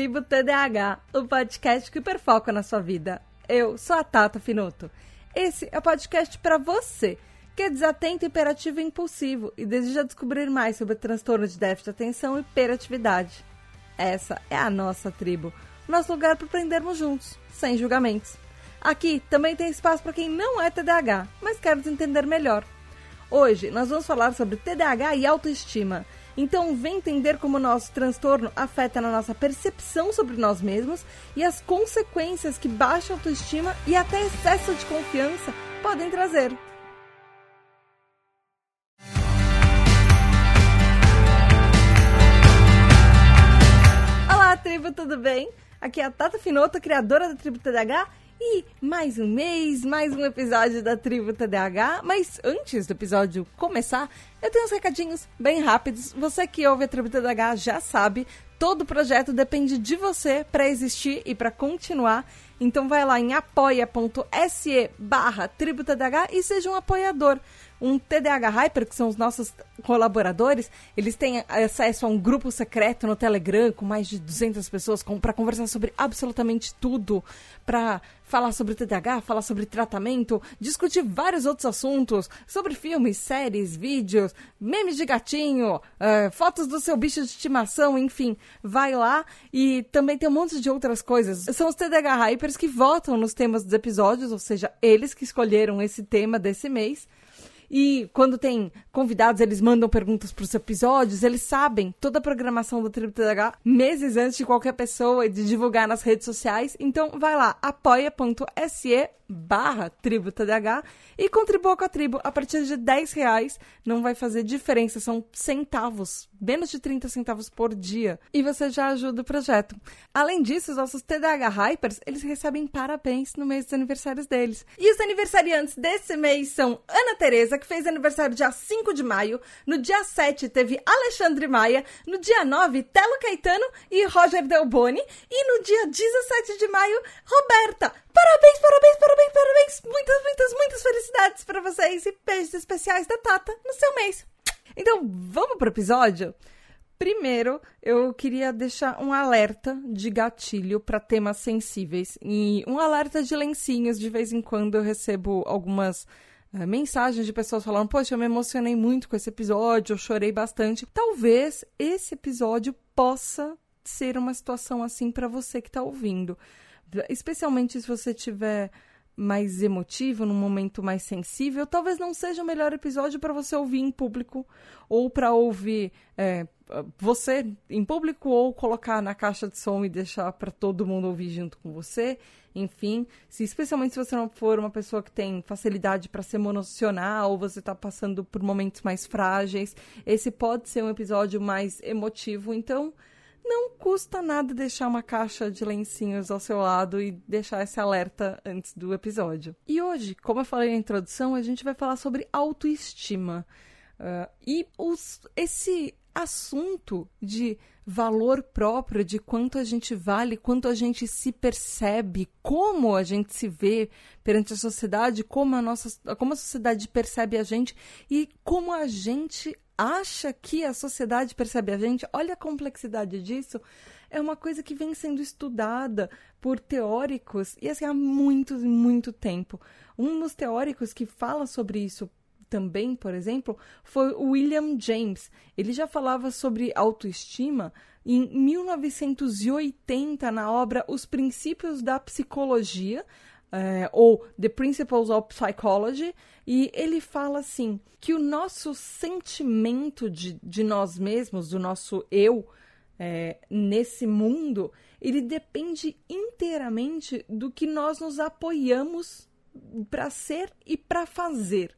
Tribo TDAH, o podcast que hiperfoca na sua vida. Eu sou a Tata Finoto. Esse é o podcast para você que é desatento, hiperativo e impulsivo e deseja descobrir mais sobre transtorno de déficit de atenção e hiperatividade. Essa é a nossa tribo, nosso lugar para aprendermos juntos, sem julgamentos. Aqui também tem espaço para quem não é TDAH, mas quer nos entender melhor. Hoje nós vamos falar sobre TDAH e autoestima então, vem entender como o nosso transtorno afeta na nossa percepção sobre nós mesmos e as consequências que baixa autoestima e até excesso de confiança podem trazer. Olá, tribo, tudo bem? Aqui é a Tata Finoto, criadora da Tribo TDH e mais um mês, mais um episódio da Tribo TDAH. Mas antes do episódio começar, eu tenho uns recadinhos bem rápidos. Você que ouve a Tribo TDAH já sabe, todo projeto depende de você para existir e para continuar. Então vai lá em apoia.se barra Tribo TDAH e seja um apoiador um TDAH Hyper, que são os nossos colaboradores, eles têm acesso a um grupo secreto no Telegram com mais de 200 pessoas para conversar sobre absolutamente tudo, para falar sobre TDAH, falar sobre tratamento, discutir vários outros assuntos, sobre filmes, séries, vídeos, memes de gatinho, uh, fotos do seu bicho de estimação, enfim, vai lá e também tem um monte de outras coisas. São os TDAH Hypers que votam nos temas dos episódios, ou seja, eles que escolheram esse tema desse mês. E quando tem convidados, eles mandam perguntas para os episódios, eles sabem toda a programação do Tribo TDH meses antes de qualquer pessoa de divulgar nas redes sociais. Então vai lá, apoia.se barra tribo TDH e contribua com a tribo a partir de 10 reais. Não vai fazer diferença, são centavos, menos de 30 centavos por dia. E você já ajuda o projeto. Além disso, os nossos TDH Hypers, eles recebem parabéns no mês dos aniversários deles. E os aniversariantes desse mês são Ana Tereza, que fez aniversário dia 5 de maio. No dia 7 teve Alexandre Maia. No dia 9, Telo Caetano e Roger Delboni. E no dia 17 de maio, Roberta. Parabéns, parabéns, parabéns, parabéns! Muitas, muitas, muitas felicidades para vocês e beijos especiais da Tata no seu mês. Então, vamos pro episódio? Primeiro, eu queria deixar um alerta de gatilho para temas sensíveis e um alerta de lencinhos. De vez em quando eu recebo algumas uh, mensagens de pessoas falando: Poxa, eu me emocionei muito com esse episódio, eu chorei bastante. Talvez esse episódio possa ser uma situação assim para você que está ouvindo especialmente se você tiver mais emotivo, num momento mais sensível, talvez não seja o melhor episódio para você ouvir em público ou para ouvir é, você em público ou colocar na caixa de som e deixar para todo mundo ouvir junto com você. Enfim, se, especialmente se você não for uma pessoa que tem facilidade para se emocionar ou você está passando por momentos mais frágeis, esse pode ser um episódio mais emotivo. Então, não custa nada deixar uma caixa de lencinhos ao seu lado e deixar esse alerta antes do episódio. E hoje, como eu falei na introdução, a gente vai falar sobre autoestima. Uh, e os, esse assunto de valor próprio, de quanto a gente vale, quanto a gente se percebe, como a gente se vê perante a sociedade, como a nossa, como a sociedade percebe a gente e como a gente acha que a sociedade percebe a gente, olha a complexidade disso. É uma coisa que vem sendo estudada por teóricos e assim há muito, muito tempo. Um dos teóricos que fala sobre isso também, por exemplo, foi o William James. Ele já falava sobre autoestima em 1980 na obra Os Princípios da Psicologia, é, ou The Principles of Psychology, e ele fala assim: que o nosso sentimento de, de nós mesmos, do nosso eu, é, nesse mundo, ele depende inteiramente do que nós nos apoiamos para ser e para fazer.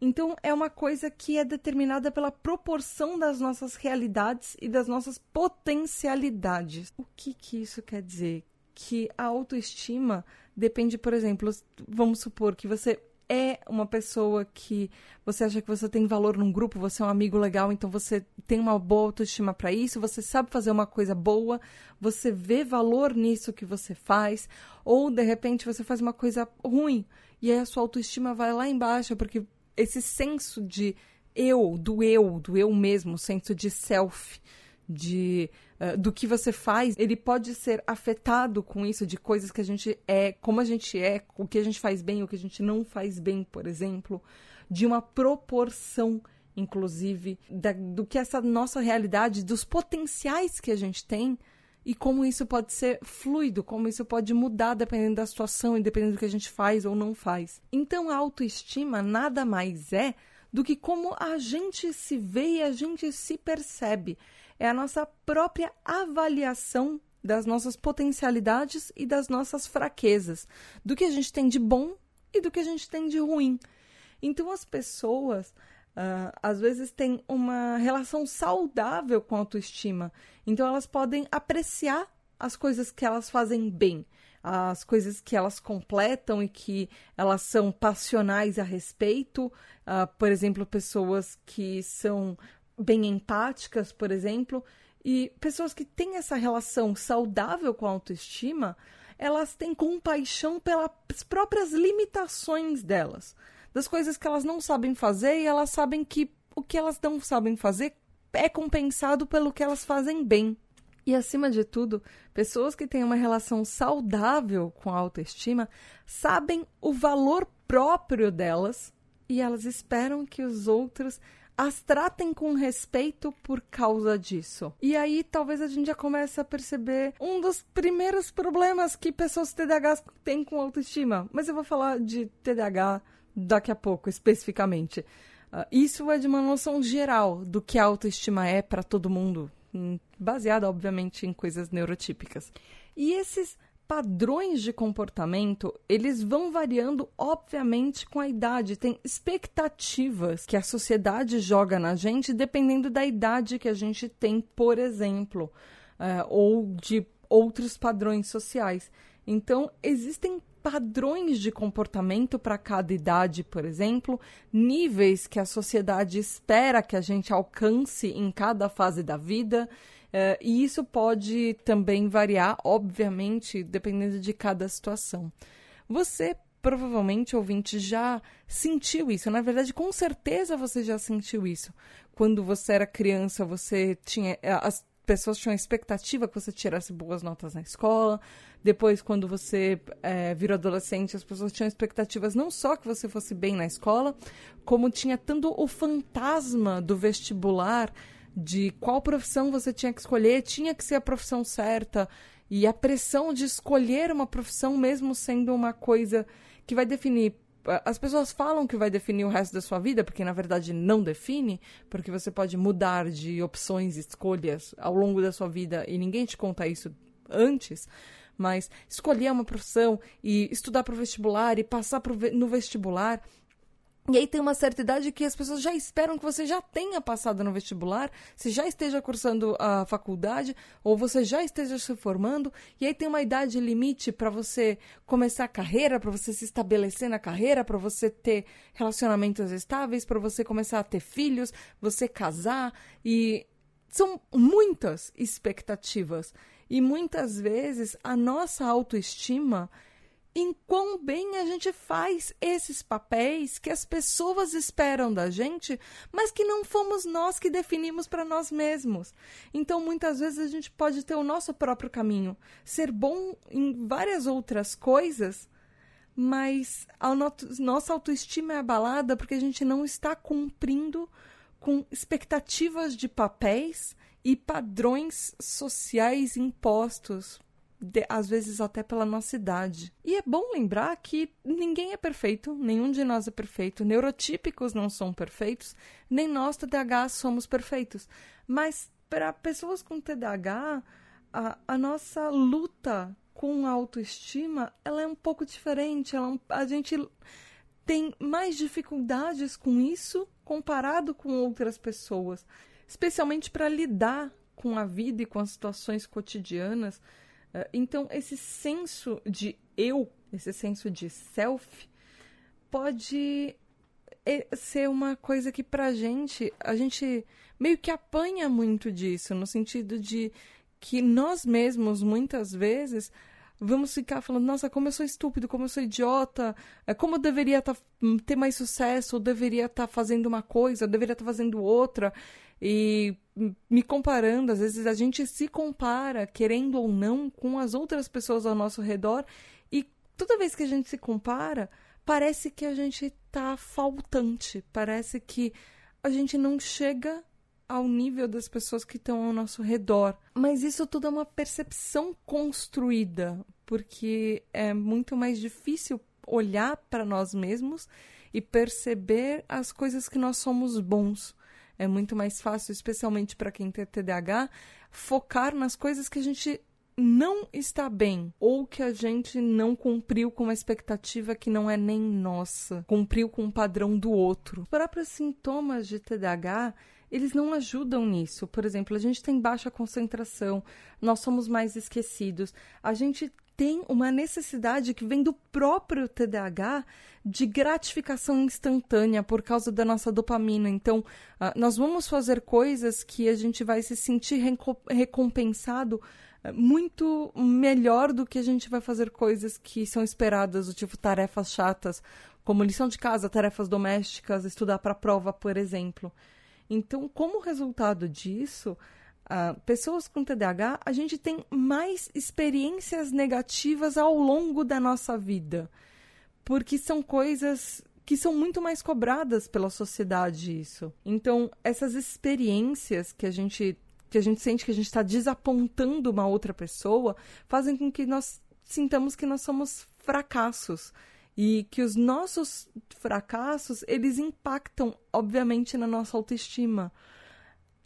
Então, é uma coisa que é determinada pela proporção das nossas realidades e das nossas potencialidades. O que, que isso quer dizer? Que a autoestima depende, por exemplo, vamos supor que você é uma pessoa que você acha que você tem valor num grupo, você é um amigo legal, então você tem uma boa autoestima para isso, você sabe fazer uma coisa boa, você vê valor nisso que você faz, ou de repente você faz uma coisa ruim e aí a sua autoestima vai lá embaixo porque esse senso de eu, do eu, do eu mesmo, senso de self, de uh, do que você faz, ele pode ser afetado com isso de coisas que a gente é, como a gente é, o que a gente faz bem, o que a gente não faz bem, por exemplo, de uma proporção inclusive da, do que essa nossa realidade, dos potenciais que a gente tem e como isso pode ser fluido, como isso pode mudar dependendo da situação e dependendo do que a gente faz ou não faz. Então a autoestima nada mais é do que como a gente se vê e a gente se percebe. É a nossa própria avaliação das nossas potencialidades e das nossas fraquezas, do que a gente tem de bom e do que a gente tem de ruim. Então as pessoas Uh, às vezes têm uma relação saudável com a autoestima. Então elas podem apreciar as coisas que elas fazem bem, as coisas que elas completam e que elas são passionais a respeito. Uh, por exemplo, pessoas que são bem empáticas, por exemplo, e pessoas que têm essa relação saudável com a autoestima, elas têm compaixão pelas próprias limitações delas das coisas que elas não sabem fazer e elas sabem que o que elas não sabem fazer é compensado pelo que elas fazem bem. E acima de tudo, pessoas que têm uma relação saudável com a autoestima sabem o valor próprio delas e elas esperam que os outros as tratem com respeito por causa disso. E aí talvez a gente já comece a perceber um dos primeiros problemas que pessoas TDAH têm com autoestima. Mas eu vou falar de TDAH daqui a pouco, especificamente. Uh, isso é de uma noção geral do que a autoestima é para todo mundo, hum, baseada, obviamente, em coisas neurotípicas. E esses padrões de comportamento, eles vão variando, obviamente, com a idade. Tem expectativas que a sociedade joga na gente dependendo da idade que a gente tem, por exemplo, uh, ou de outros padrões sociais. Então, existem padrões de comportamento para cada idade, por exemplo, níveis que a sociedade espera que a gente alcance em cada fase da vida. Uh, e isso pode também variar, obviamente, dependendo de cada situação. Você provavelmente, ouvinte, já sentiu isso. Na verdade, com certeza você já sentiu isso. Quando você era criança, você tinha. Eh, as pessoas tinham a expectativa que você tirasse boas notas na escola. Depois, quando você é, virou adolescente, as pessoas tinham expectativas não só que você fosse bem na escola, como tinha tanto o fantasma do vestibular, de qual profissão você tinha que escolher, tinha que ser a profissão certa, e a pressão de escolher uma profissão, mesmo sendo uma coisa que vai definir as pessoas falam que vai definir o resto da sua vida, porque na verdade não define, porque você pode mudar de opções, escolhas ao longo da sua vida e ninguém te conta isso antes mas escolher uma profissão e estudar para o vestibular e passar no vestibular. E aí tem uma certa idade que as pessoas já esperam que você já tenha passado no vestibular, se já esteja cursando a faculdade ou você já esteja se formando. E aí tem uma idade limite para você começar a carreira, para você se estabelecer na carreira, para você ter relacionamentos estáveis, para você começar a ter filhos, você casar e são muitas expectativas. E muitas vezes a nossa autoestima em quão bem a gente faz esses papéis que as pessoas esperam da gente, mas que não fomos nós que definimos para nós mesmos. Então, muitas vezes a gente pode ter o nosso próprio caminho, ser bom em várias outras coisas, mas a no nossa autoestima é abalada porque a gente não está cumprindo com expectativas de papéis e padrões sociais impostos, de, às vezes até pela nossa idade. E é bom lembrar que ninguém é perfeito, nenhum de nós é perfeito, neurotípicos não são perfeitos, nem nós, TDAH, somos perfeitos. Mas para pessoas com TDAH, a, a nossa luta com a autoestima ela é um pouco diferente. Ela, é a gente tem mais dificuldades com isso comparado com outras pessoas especialmente para lidar com a vida e com as situações cotidianas. Eh, então, esse senso de eu, esse senso de self, pode eh, ser uma coisa que para a gente, a gente meio que apanha muito disso, no sentido de que nós mesmos, muitas vezes, vamos ficar falando, nossa, como eu sou estúpido, como eu sou idiota, é, como eu deveria tá, hum, ter mais sucesso, ou deveria estar tá fazendo uma coisa, ou deveria estar tá fazendo outra, e hum, me comparando, às vezes a gente se compara, querendo ou não, com as outras pessoas ao nosso redor, e toda vez que a gente se compara, parece que a gente tá faltante, parece que a gente não chega ao nível das pessoas que estão ao nosso redor. Mas isso tudo é uma percepção construída, porque é muito mais difícil olhar para nós mesmos e perceber as coisas que nós somos bons. É muito mais fácil, especialmente para quem tem TDAH, focar nas coisas que a gente não está bem ou que a gente não cumpriu com uma expectativa que não é nem nossa, cumpriu com um padrão do outro. Os próprios sintomas de TDAH eles não ajudam nisso. Por exemplo, a gente tem baixa concentração, nós somos mais esquecidos, a gente tem uma necessidade que vem do próprio TDAH de gratificação instantânea por causa da nossa dopamina. Então, uh, nós vamos fazer coisas que a gente vai se sentir recompensado uh, muito melhor do que a gente vai fazer coisas que são esperadas, tipo tarefas chatas, como lição de casa, tarefas domésticas, estudar para prova, por exemplo. Então, como resultado disso, uh, pessoas com TDAH, a gente tem mais experiências negativas ao longo da nossa vida. Porque são coisas que são muito mais cobradas pela sociedade isso. Então, essas experiências que a gente que a gente sente que a gente está desapontando uma outra pessoa, fazem com que nós sintamos que nós somos fracassos e que os nossos fracassos eles impactam obviamente na nossa autoestima.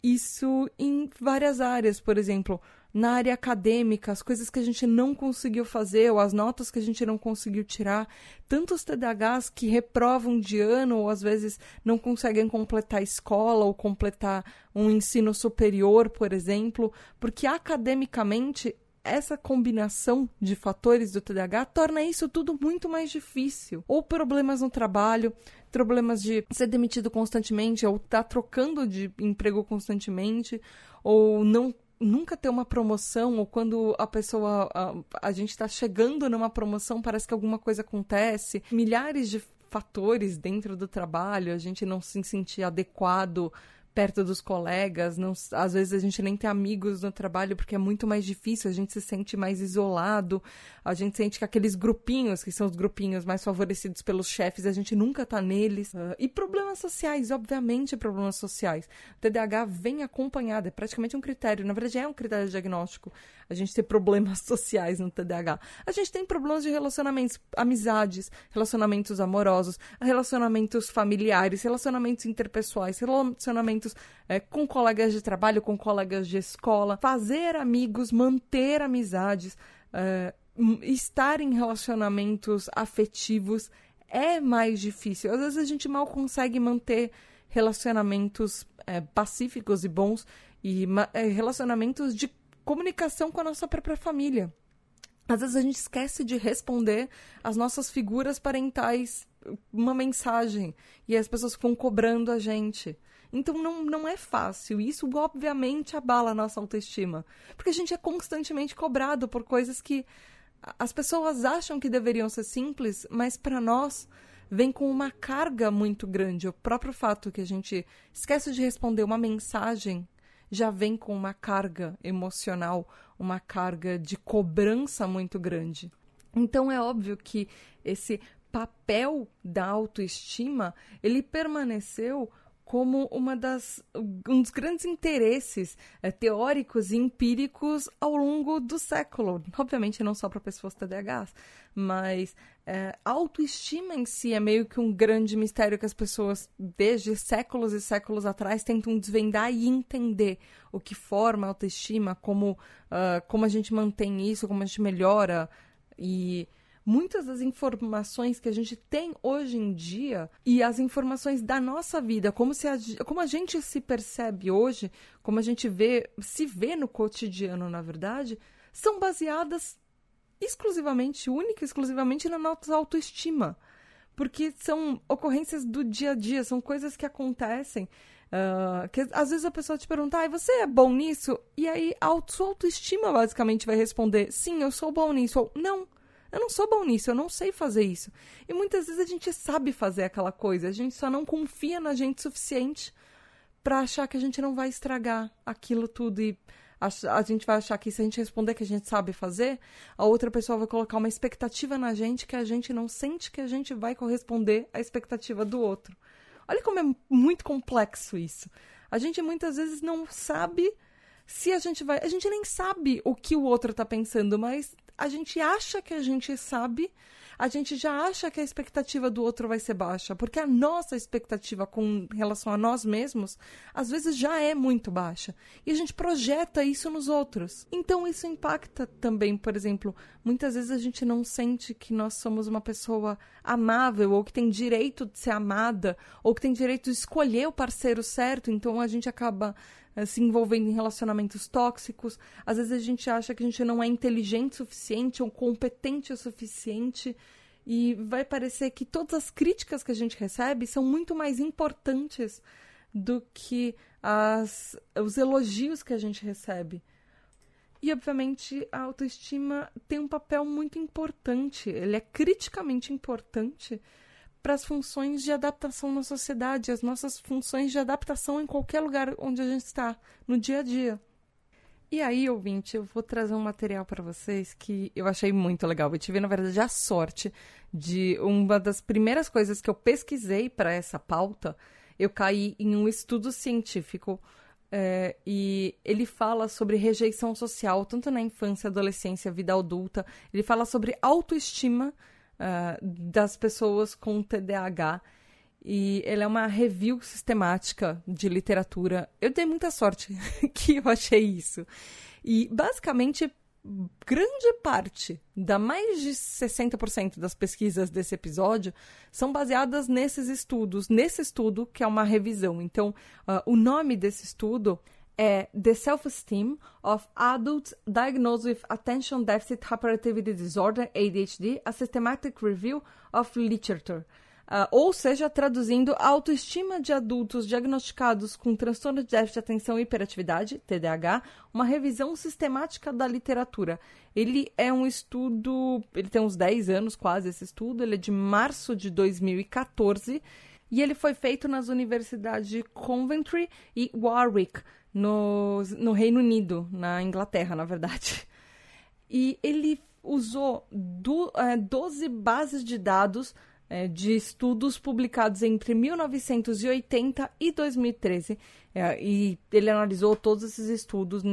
Isso em várias áreas por exemplo na área acadêmica as coisas que a gente não conseguiu fazer ou as notas que a gente não conseguiu tirar. Tantos TDAHs que reprovam de ano ou às vezes não conseguem completar a escola ou completar um ensino superior por exemplo porque academicamente essa combinação de fatores do TDAH torna isso tudo muito mais difícil. Ou problemas no trabalho, problemas de ser demitido constantemente, ou estar tá trocando de emprego constantemente, ou não nunca ter uma promoção, ou quando a pessoa. a, a gente está chegando numa promoção, parece que alguma coisa acontece. Milhares de fatores dentro do trabalho, a gente não se sentir adequado perto dos colegas, não, às vezes a gente nem tem amigos no trabalho porque é muito mais difícil, a gente se sente mais isolado, a gente sente que aqueles grupinhos, que são os grupinhos mais favorecidos pelos chefes, a gente nunca tá neles. Uh, e problemas sociais, obviamente problemas sociais. O TDAH vem acompanhado, é praticamente um critério, na verdade é um critério diagnóstico, a gente ter problemas sociais no TDAH. A gente tem problemas de relacionamentos, amizades, relacionamentos amorosos, relacionamentos familiares, relacionamentos interpessoais, relacionamentos é, com colegas de trabalho, com colegas de escola, fazer amigos, manter amizades, é, estar em relacionamentos afetivos é mais difícil. Às vezes a gente mal consegue manter relacionamentos é, pacíficos e bons e é, relacionamentos de comunicação com a nossa própria família. Às vezes a gente esquece de responder às nossas figuras parentais uma mensagem e as pessoas ficam cobrando a gente. Então não, não é fácil. Isso, obviamente, abala a nossa autoestima. Porque a gente é constantemente cobrado por coisas que as pessoas acham que deveriam ser simples, mas para nós vem com uma carga muito grande. O próprio fato que a gente esquece de responder uma mensagem já vem com uma carga emocional, uma carga de cobrança muito grande. Então é óbvio que esse papel da autoestima, ele permaneceu como uma das, um dos grandes interesses é, teóricos e empíricos ao longo do século. Obviamente, não só para pessoas TDAHs, mas é, autoestima em si é meio que um grande mistério que as pessoas, desde séculos e séculos atrás, tentam desvendar e entender o que forma a autoestima, como, uh, como a gente mantém isso, como a gente melhora. E muitas das informações que a gente tem hoje em dia e as informações da nossa vida, como, se a, como a gente se percebe hoje, como a gente vê, se vê no cotidiano, na verdade, são baseadas exclusivamente, única exclusivamente na nossa autoestima. porque são ocorrências do dia a dia, são coisas que acontecem. Uh, que às vezes a pessoa te pergunta, ah, você é bom nisso? E aí a sua autoestima basicamente vai responder, sim, eu sou bom nisso. Ou, não, eu não sou bom nisso, eu não sei fazer isso. E muitas vezes a gente sabe fazer aquela coisa, a gente só não confia na gente suficiente para achar que a gente não vai estragar aquilo tudo e a, gente vai achar que se a gente responder que a gente sabe fazer, a outra pessoa vai colocar uma expectativa na gente que a gente não sente que a gente vai corresponder à expectativa do outro. Olha como é muito complexo isso. A gente muitas vezes não sabe se a gente vai. A gente nem sabe o que o outro está pensando, mas a gente acha que a gente sabe, a gente já acha que a expectativa do outro vai ser baixa, porque a nossa expectativa com relação a nós mesmos, às vezes já é muito baixa, e a gente projeta isso nos outros. Então isso impacta também, por exemplo, muitas vezes a gente não sente que nós somos uma pessoa amável ou que tem direito de ser amada, ou que tem direito de escolher o parceiro certo, então a gente acaba se envolvendo em relacionamentos tóxicos. Às vezes a gente acha que a gente não é inteligente o suficiente ou competente o suficiente. E vai parecer que todas as críticas que a gente recebe são muito mais importantes do que as, os elogios que a gente recebe. E, obviamente, a autoestima tem um papel muito importante, ele é criticamente importante para as funções de adaptação na sociedade, as nossas funções de adaptação em qualquer lugar onde a gente está, no dia a dia. E aí, ouvinte, eu vou trazer um material para vocês que eu achei muito legal. Eu tive, na verdade, a sorte de uma das primeiras coisas que eu pesquisei para essa pauta, eu caí em um estudo científico é, e ele fala sobre rejeição social, tanto na infância, adolescência, vida adulta. Ele fala sobre autoestima uh, das pessoas com TDAH. E ele é uma review sistemática de literatura. Eu dei muita sorte que eu achei isso. E basicamente, grande parte, da mais de 60% das pesquisas desse episódio, são baseadas nesses estudos, nesse estudo que é uma revisão. Então, uh, o nome desse estudo é The Self-Esteem of Adults Diagnosed with Attention Deficit Hyperactivity Disorder, ADHD, a Systematic Review of Literature. Uh, ou seja, traduzindo, a autoestima de adultos diagnosticados com transtorno de déficit de atenção e hiperatividade, TDAH, uma revisão sistemática da literatura. Ele é um estudo, ele tem uns 10 anos quase esse estudo, ele é de março de 2014 e ele foi feito nas universidades de Coventry e Warwick, no, no Reino Unido, na Inglaterra, na verdade. E ele usou do, é, 12 bases de dados é, de estudos publicados entre 1980 e 2013. É, e ele analisou todos esses estudos. No,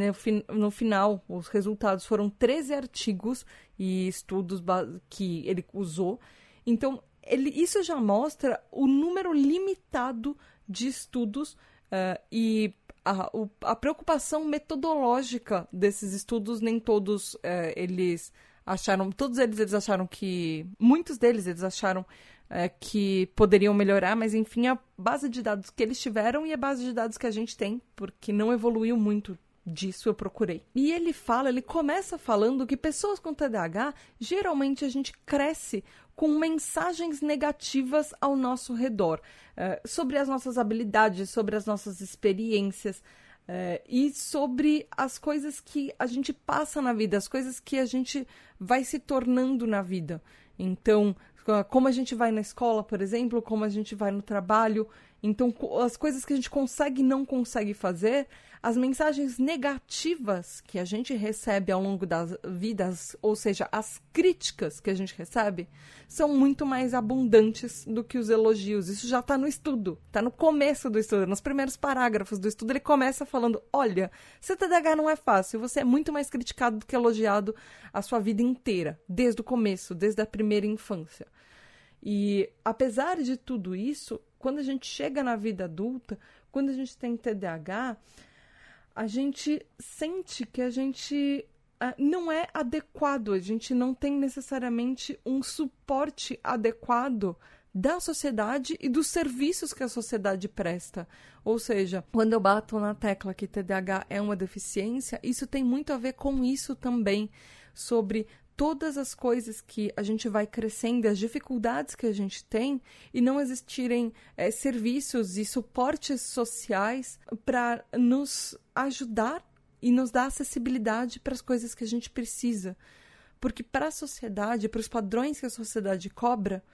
no, final, os resultados foram 13 artigos e estudos que ele usou. Então, ele, isso já mostra o número limitado de estudos uh, e a, a preocupação metodológica desses estudos, nem todos é, eles acharam, todos eles eles acharam que, muitos deles eles acharam é, que poderiam melhorar, mas enfim, a base de dados que eles tiveram e a base de dados que a gente tem, porque não evoluiu muito disso eu procurei. E ele fala, ele começa falando que pessoas com TDAH, geralmente a gente cresce com mensagens negativas ao nosso redor, uh, sobre as nossas habilidades, sobre as nossas experiências. Uh, e sobre as coisas que a gente passa na vida, as coisas que a gente vai se tornando na vida. Então, como a gente vai na escola, por exemplo, como a gente vai no trabalho. Então, as coisas que a gente consegue e não consegue fazer, as mensagens negativas que a gente recebe ao longo das vidas, ou seja, as críticas que a gente recebe, são muito mais abundantes do que os elogios. Isso já está no estudo, está no começo do estudo, nos primeiros parágrafos do estudo, ele começa falando: olha, CTDH não é fácil, você é muito mais criticado do que elogiado a sua vida inteira, desde o começo, desde a primeira infância. E apesar de tudo isso, quando a gente chega na vida adulta, quando a gente tem TDAH, a gente sente que a gente uh, não é adequado, a gente não tem necessariamente um suporte adequado da sociedade e dos serviços que a sociedade presta. Ou seja, quando eu bato na tecla que TDAH é uma deficiência, isso tem muito a ver com isso também, sobre todas as coisas que a gente vai crescendo, as dificuldades que a gente tem, e não existirem é, serviços e suportes sociais para nos ajudar e nos dar acessibilidade para as coisas que a gente precisa. Porque para a sociedade, para os padrões que a sociedade cobra,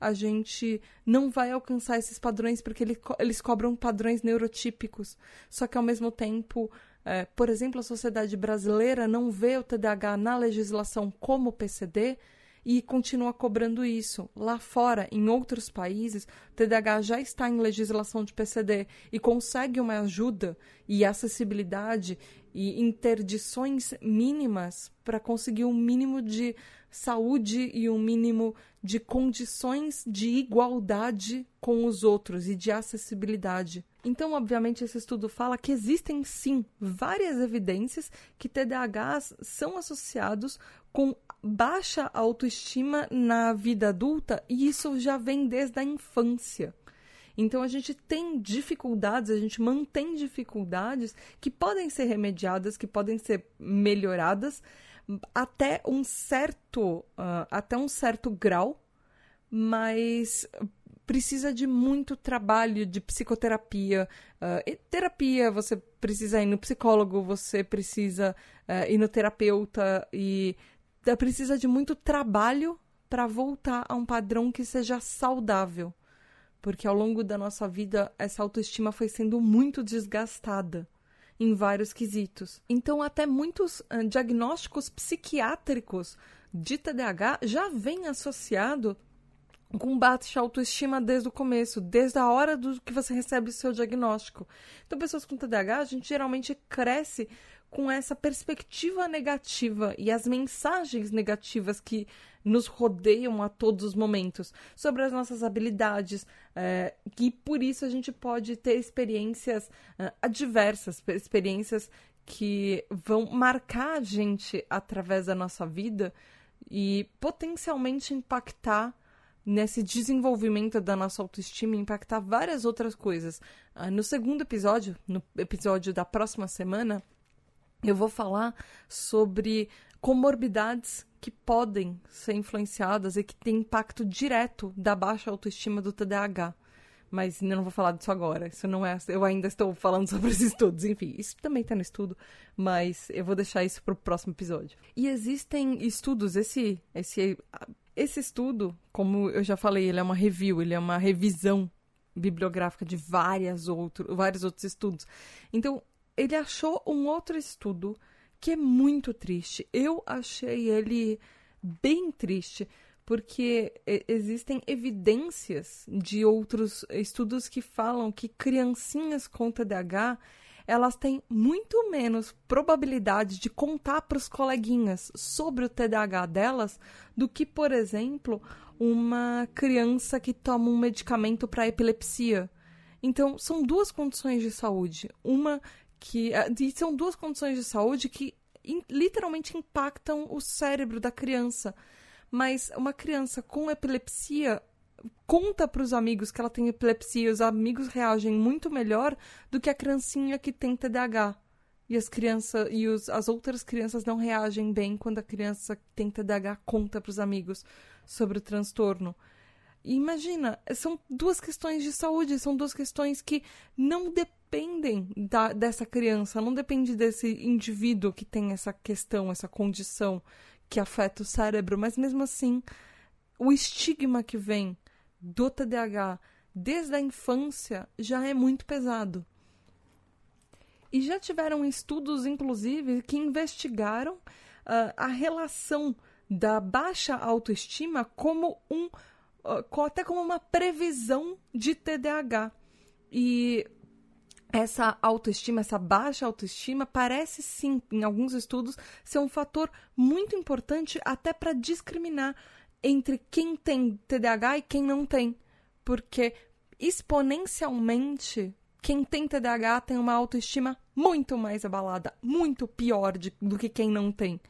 a gente não vai alcançar esses padrões porque ele, eles cobram padrões neurotípicos. Só que ao mesmo tempo é, por exemplo, a sociedade brasileira não vê o TDAH na legislação como PCD e continua cobrando isso. Lá fora, em outros países, o TDAH já está em legislação de PCD e consegue uma ajuda e acessibilidade e interdições mínimas para conseguir um mínimo de saúde e um mínimo de condições de igualdade com os outros e de acessibilidade. Então, obviamente, esse estudo fala que existem sim várias evidências que TDAHs são associados com baixa autoestima na vida adulta e isso já vem desde a infância. Então a gente tem dificuldades, a gente mantém dificuldades que podem ser remediadas, que podem ser melhoradas até um certo, uh, até um certo grau, mas precisa de muito trabalho de psicoterapia. Uh, terapia, você precisa ir no psicólogo, você precisa uh, ir no terapeuta e precisa de muito trabalho para voltar a um padrão que seja saudável. Porque ao longo da nossa vida, essa autoestima foi sendo muito desgastada em vários quesitos. Então, até muitos uh, diagnósticos psiquiátricos de TDAH já vêm associado com baixa autoestima desde o começo, desde a hora do que você recebe o seu diagnóstico. Então, pessoas com TDAH, a gente geralmente cresce com essa perspectiva negativa e as mensagens negativas que nos rodeiam a todos os momentos sobre as nossas habilidades, é, por isso a gente pode ter experiências é, adversas, experiências que vão marcar a gente através da nossa vida e potencialmente impactar nesse desenvolvimento da nossa autoestima impactar várias outras coisas. Ah, no segundo episódio, no episódio da próxima semana, eu vou falar sobre comorbidades que podem ser influenciadas e que têm impacto direto da baixa autoestima do TDAH. Mas ainda não vou falar disso agora. Isso não é. Eu ainda estou falando sobre os estudos. Enfim, isso também está no estudo, mas eu vou deixar isso para o próximo episódio. E existem estudos. Esse, esse, esse estudo, como eu já falei, ele é uma review, ele é uma revisão bibliográfica de várias outro, vários outros estudos. Então, ele achou um outro estudo que é muito triste. Eu achei ele bem triste, porque existem evidências de outros estudos que falam que criancinhas com TDAH elas têm muito menos probabilidade de contar para os coleguinhas sobre o TDAH delas do que, por exemplo, uma criança que toma um medicamento para epilepsia. Então, são duas condições de saúde. Uma que eh, e são duas condições de saúde que literalmente impactam o cérebro da criança. Mas uma criança com epilepsia conta para os amigos que ela tem epilepsia, os amigos reagem muito melhor do que a criancinha que tem TDAH. E as crianças e os, as outras crianças não reagem bem quando a criança que tem TDAH conta para os amigos sobre o transtorno. E imagina, são duas questões de saúde, são duas questões que não dependem da, dessa criança, não depende desse indivíduo que tem essa questão, essa condição que afeta o cérebro, mas mesmo assim, o estigma que vem do TDAH desde a infância já é muito pesado. E já tiveram estudos, inclusive, que investigaram uh, a relação da baixa autoestima como um uh, até como uma previsão de TDAH. E essa autoestima, essa baixa autoestima, parece sim, em alguns estudos, ser um fator muito importante até para discriminar entre quem tem TDAH e quem não tem. Porque exponencialmente, quem tem TDAH tem uma autoestima muito mais abalada, muito pior de, do que quem não tem.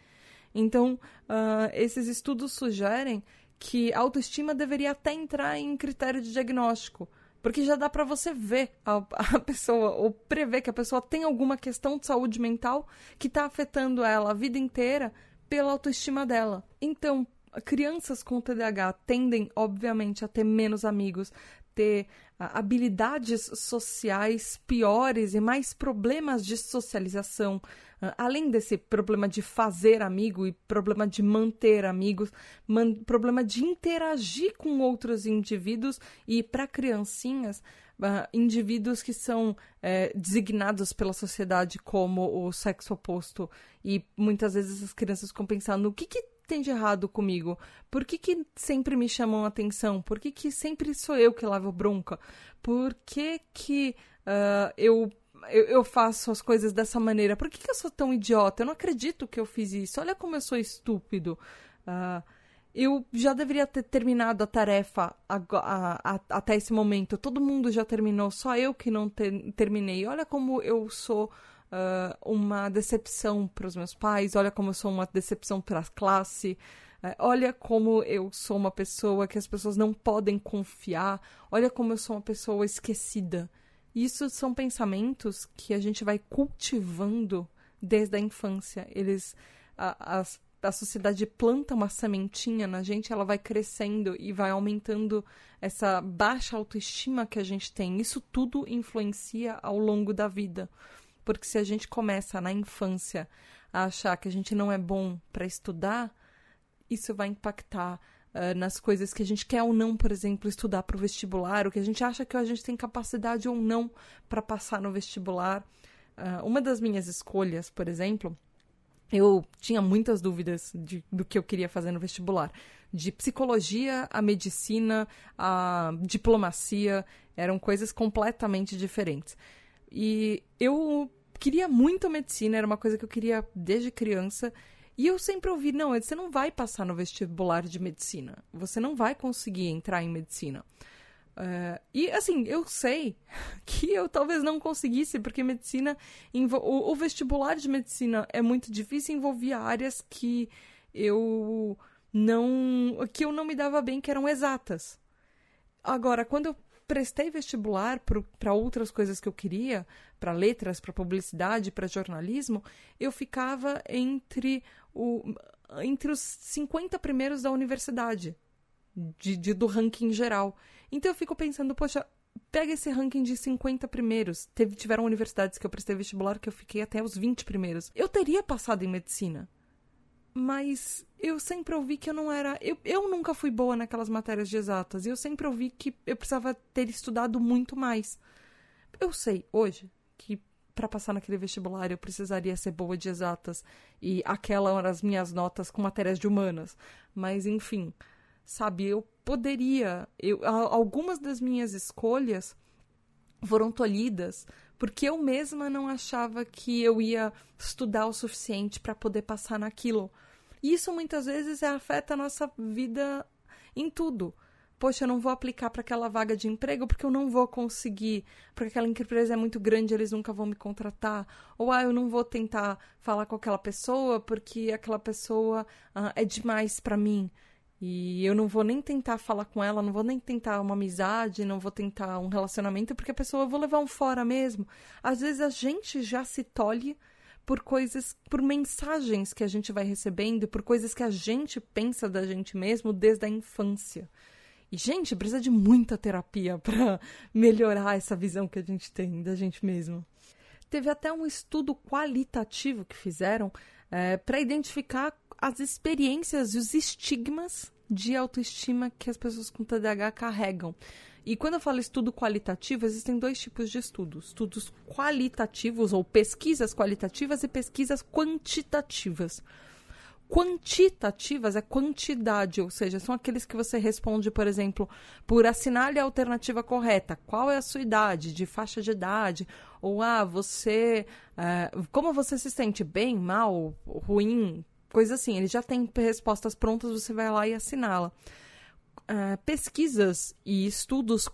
Então, uh, esses estudos sugerem que a autoestima deveria até entrar em critério de diagnóstico porque já dá para você ver a, a, pessoa, ou prever que a pessoa tem alguma questão de saúde mental que está afetando ela a vida inteira pela autoestima dela. Então, crianças com TDAH tendem, obviamente, a ter menos amigos, ter uh, habilidades sociais piores e mais problemas de socialização. Uh, além desse problema de fazer amigo e problema de manter amigos, man problema de interagir com outros indivíduos e para criancinhas. Uh, indivíduos que são é, designados pela sociedade como o sexo oposto e muitas vezes as crianças ficam pensando o que, que tem de errado comigo? Por que, que sempre me chamam atenção? Por que, que sempre sou eu que lavo bronca? Por que, que uh, eu, eu, faço as coisas dessa maneira? Por que, que eu sou tão idiota? Eu não acredito que eu fiz isso. Olha como eu sou estúpido. Uh, eu já deveria ter terminado a tarefa a, a, até esse momento. Todo mundo já terminou, só eu que não ter, terminei. Olha como eu sou uh, uma decepção para os meus pais, olha como eu sou uma decepção para a classe, uh, olha como eu sou uma pessoa que as pessoas não podem confiar, olha como eu sou uma pessoa esquecida. Isso são pensamentos que a gente vai cultivando desde a infância. Eles, a, as a sociedade planta uma sementinha na gente, ela vai crescendo e vai aumentando essa baixa autoestima que a gente tem. Isso tudo influencia ao longo da vida. Porque se a gente começa na infância a achar que a gente não é bom para estudar, isso vai impactar uh, nas coisas que a gente quer ou não, por exemplo, estudar para o vestibular, o que a gente acha que a gente tem capacidade ou não para passar no vestibular. Uh, uma das minhas escolhas, por exemplo, eu tinha muitas dúvidas de, do que eu queria fazer no vestibular. De psicologia a medicina, a diplomacia, eram coisas completamente diferentes. E eu queria muito medicina, era uma coisa que eu queria desde criança. E eu sempre ouvi: não, você não vai passar no vestibular de medicina. Você não vai conseguir entrar em medicina. Uh, e assim, eu sei que eu talvez não conseguisse, porque medicina. O, o, vestibular de medicina é muito difícil envolvia áreas que eu não. que eu não me dava bem, que eram exatas. Agora, quando eu prestei vestibular para outras coisas que eu queria, para letras, para publicidade, para jornalismo, eu ficava entre, o, entre os 50 primeiros da universidade, de, de, do ranking geral. Então eu fico pensando, poxa, pega esse ranking de 50 primeiros. Teve, tiveram universidades que eu prestei vestibular que eu fiquei até os 20 primeiros. Eu teria passado em medicina mas eu sempre ouvi que eu não era. Eu, eu nunca fui boa naquelas matérias de exatas. E eu sempre ouvi que eu precisava ter estudado muito mais. Eu sei hoje que para passar naquele vestibular eu precisaria ser boa de exatas. E aquelas eram as minhas notas com matérias de humanas. Mas enfim, sabe, eu poderia. Eu, algumas das minhas escolhas foram tolhidas porque eu mesma não achava que eu ia estudar o suficiente para poder passar naquilo. E isso muitas vezes afeta a nossa vida em tudo. Poxa, eu não vou aplicar para aquela vaga de emprego porque eu não vou conseguir, porque aquela empresa é muito grande, eles nunca vão me contratar. Ou ah, eu não vou tentar falar com aquela pessoa porque aquela pessoa ah, é demais para mim. E eu não vou nem tentar falar com ela, não vou nem tentar uma amizade, não vou tentar um relacionamento, porque a pessoa eu vou levar um fora mesmo. Às vezes a gente já se tolhe por coisas, por mensagens que a gente vai recebendo, por coisas que a gente pensa da gente mesmo desde a infância. E, gente, precisa de muita terapia para melhorar essa visão que a gente tem da gente mesmo. Teve até um estudo qualitativo que fizeram é, para identificar as experiências e os estigmas de autoestima que as pessoas com TDAH carregam. E quando eu falo estudo qualitativo, existem dois tipos de estudos: estudos qualitativos ou pesquisas qualitativas e pesquisas quantitativas. Quantitativas é quantidade, ou seja, são aqueles que você responde, por exemplo, por assinale a alternativa correta. Qual é a sua idade, de faixa de idade? Ou, ah, você. É, como você se sente? Bem, mal, ruim? Coisa assim. Ele já tem respostas prontas, você vai lá e assinala. Uh, pesquisas e estudos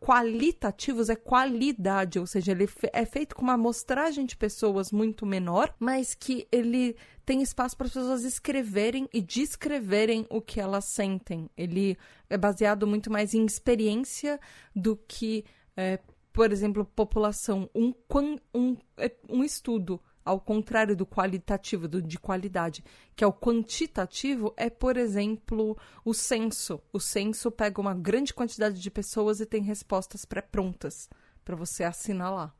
qualitativos é qualidade, ou seja, ele é feito com uma amostragem de pessoas muito menor, mas que ele tem espaço para as pessoas escreverem e descreverem o que elas sentem. Ele é baseado muito mais em experiência do que, é, por exemplo, população. Um, um, é, um estudo ao contrário do qualitativo, do de qualidade, que é o quantitativo, é, por exemplo, o censo. O censo pega uma grande quantidade de pessoas e tem respostas pré-prontas para você assinar lá.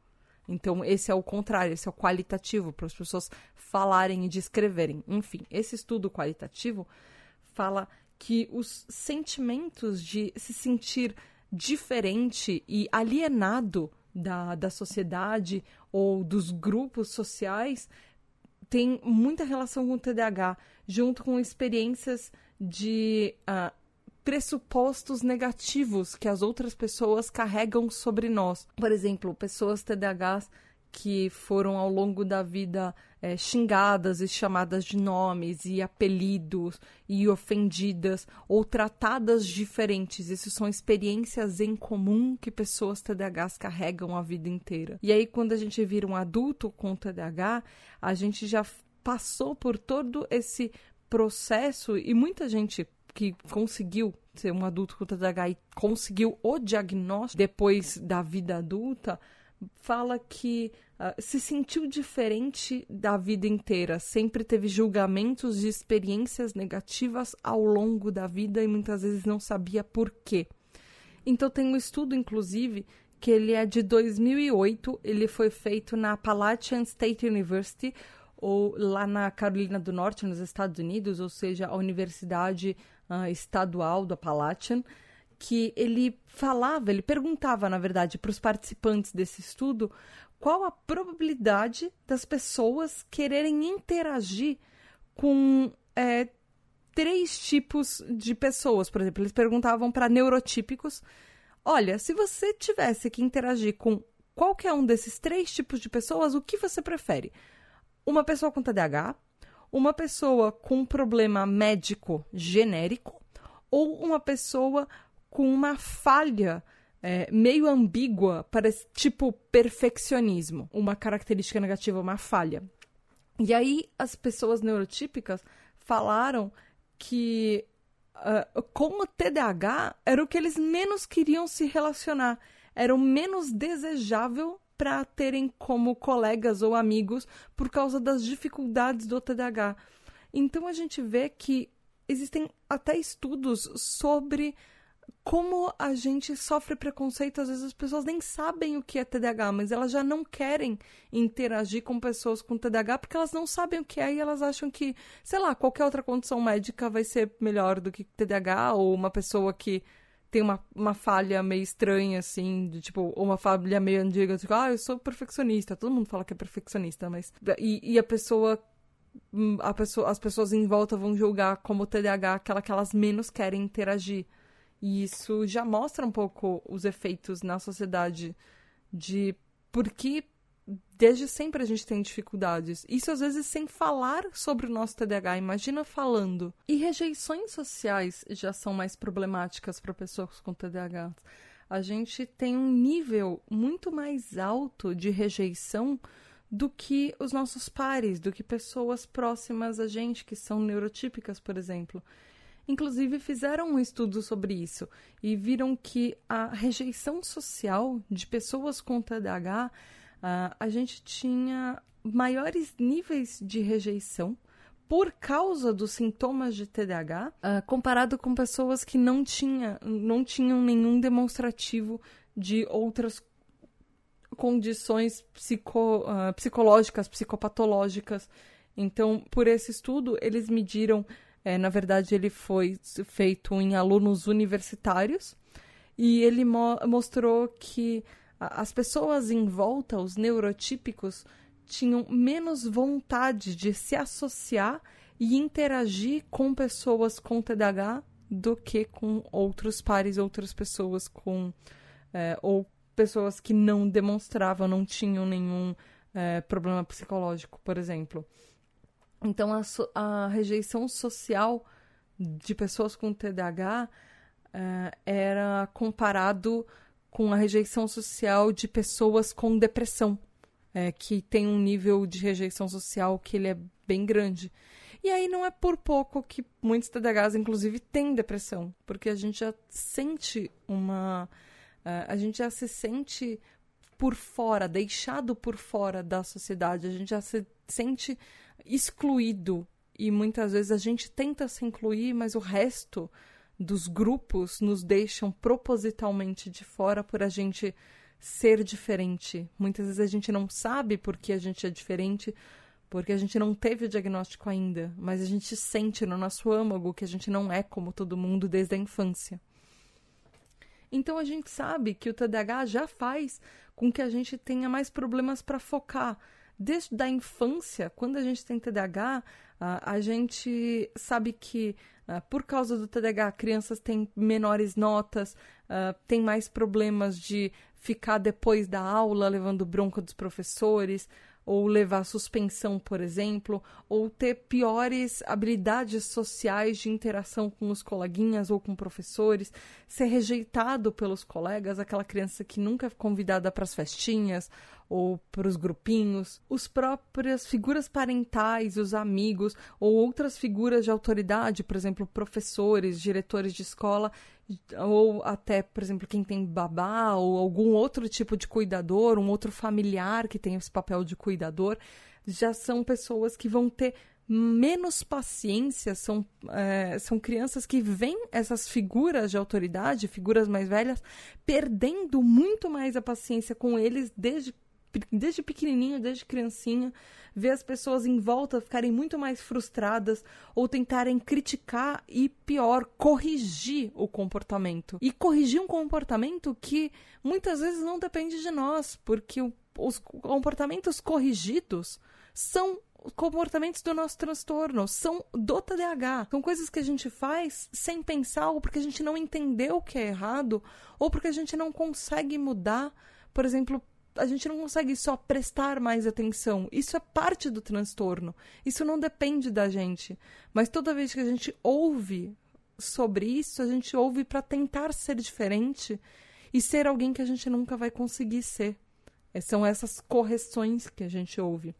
Então, esse é o contrário, esse é o qualitativo, para as pessoas falarem e descreverem. Enfim, esse estudo qualitativo fala que os sentimentos de se sentir diferente e alienado da, da sociedade ou dos grupos sociais tem muita relação com o TDAH, junto com experiências de uh, pressupostos negativos que as outras pessoas carregam sobre nós. Por exemplo, pessoas TDAHs que foram ao longo da vida é, xingadas e chamadas de nomes e apelidos e ofendidas ou tratadas diferentes. Isso são experiências em comum que pessoas TDAHs carregam a vida inteira. E aí, quando a gente vira um adulto com TDAH, a gente já passou por todo esse processo e muita gente que conseguiu ser um adulto com TDAH e conseguiu o diagnóstico depois da vida adulta fala que uh, se sentiu diferente da vida inteira, sempre teve julgamentos de experiências negativas ao longo da vida e muitas vezes não sabia por quê. Então tem um estudo, inclusive, que ele é de 2008, ele foi feito na Appalachian State University, ou lá na Carolina do Norte, nos Estados Unidos, ou seja, a Universidade uh, Estadual do Appalachian, que ele falava, ele perguntava, na verdade, para os participantes desse estudo qual a probabilidade das pessoas quererem interagir com é, três tipos de pessoas. Por exemplo, eles perguntavam para neurotípicos: olha, se você tivesse que interagir com qualquer um desses três tipos de pessoas, o que você prefere? Uma pessoa com TDAH, uma pessoa com problema médico genérico ou uma pessoa com uma falha é, meio ambígua para tipo perfeccionismo. Uma característica negativa, uma falha. E aí as pessoas neurotípicas falaram que uh, com o TDAH era o que eles menos queriam se relacionar, era o menos desejável para terem como colegas ou amigos por causa das dificuldades do TDAH. Então a gente vê que existem até estudos sobre como a gente sofre preconceito, às vezes as pessoas nem sabem o que é TDAH, mas elas já não querem interagir com pessoas com TDAH porque elas não sabem o que é e elas acham que, sei lá, qualquer outra condição médica vai ser melhor do que TDAH ou uma pessoa que tem uma, uma falha meio estranha, assim, de, tipo, uma falha meio antiga, tipo, ah, eu sou perfeccionista, todo mundo fala que é perfeccionista, mas. E, e a pessoa hum, a pessoa, as pessoas em volta vão julgar como TDAH aquela que elas menos querem interagir. E isso já mostra um pouco os efeitos na sociedade de por que desde sempre a gente tem dificuldades. Isso às vezes sem falar sobre o nosso TDAH, imagina falando. E rejeições sociais já são mais problemáticas para pessoas com TDAH. A gente tem um nível muito mais alto de rejeição do que os nossos pares, do que pessoas próximas a gente que são neurotípicas, por exemplo. Inclusive, fizeram um estudo sobre isso e viram que a rejeição social de pessoas com TDAH, uh, a gente tinha maiores níveis de rejeição por causa dos sintomas de TDAH, uh, comparado com pessoas que não, tinha, não tinham nenhum demonstrativo de outras condições psico, uh, psicológicas, psicopatológicas. Então, por esse estudo, eles mediram é, na verdade, ele foi feito em alunos universitários e ele mo mostrou que as pessoas em volta, os neurotípicos, tinham menos vontade de se associar e interagir com pessoas com TDAH do que com outros pares, outras pessoas com. É, ou pessoas que não demonstravam, não tinham nenhum é, problema psicológico, por exemplo. Então, a, a rejeição social de pessoas com TDAH uh, eh, era comparado com a rejeição social de pessoas com depressão, é, que tem um nível de rejeição social que ele é bem grande. E aí não é por pouco que muitos TDAHs, inclusive, têm depressão, porque a gente já sente uma... Uh, a gente já se sente por fora, deixado por fora da sociedade, a gente já se sente excluído e muitas vezes a gente tenta se incluir, mas o resto dos grupos nos deixam propositalmente de fora por a gente ser diferente. Muitas vezes a gente não sabe por que a gente é diferente, porque a gente não teve o diagnóstico ainda, mas a gente sente no nosso âmago que a gente não é como todo mundo desde a infância. Então a gente sabe que o TDAH já faz com que a gente tenha mais problemas para focar. Desde a infância, quando a gente tem TDAH, a gente sabe que por causa do TDAH, crianças têm menores notas, têm mais problemas de ficar depois da aula levando bronca dos professores, ou levar suspensão, por exemplo, ou ter piores habilidades sociais de interação com os coleguinhas ou com professores, ser rejeitado pelos colegas, aquela criança que nunca é convidada para as festinhas ou para os grupinhos, os próprias figuras parentais, os amigos ou outras figuras de autoridade, por exemplo, professores, diretores de escola, ou até, por exemplo, quem tem babá ou algum outro tipo de cuidador, um outro familiar que tem esse papel de cuidador, já são pessoas que vão ter menos paciência, são, é, são crianças que veem essas figuras de autoridade, figuras mais velhas, perdendo muito mais a paciência com eles desde desde pequenininho, desde criancinha, ver as pessoas em volta ficarem muito mais frustradas ou tentarem criticar e, pior, corrigir o comportamento. E corrigir um comportamento que muitas vezes não depende de nós, porque os comportamentos corrigidos são comportamentos do nosso transtorno, são do TDAH. São coisas que a gente faz sem pensar, ou porque a gente não entendeu o que é errado, ou porque a gente não consegue mudar, por exemplo, a gente não consegue só prestar mais atenção. Isso é parte do transtorno. Isso não depende da gente. Mas toda vez que a gente ouve sobre isso, a gente ouve para tentar ser diferente e ser alguém que a gente nunca vai conseguir ser. É, são essas correções que a gente ouve.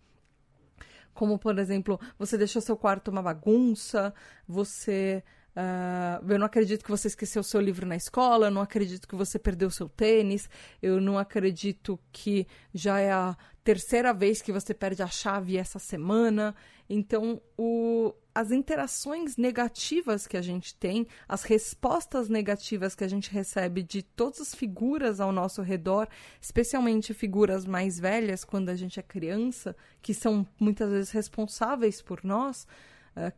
Como, por exemplo, você deixou seu quarto uma bagunça, você Uh, eu não acredito que você esqueceu seu livro na escola, eu não acredito que você perdeu seu tênis, eu não acredito que já é a terceira vez que você perde a chave essa semana. Então, o, as interações negativas que a gente tem, as respostas negativas que a gente recebe de todas as figuras ao nosso redor, especialmente figuras mais velhas quando a gente é criança, que são muitas vezes responsáveis por nós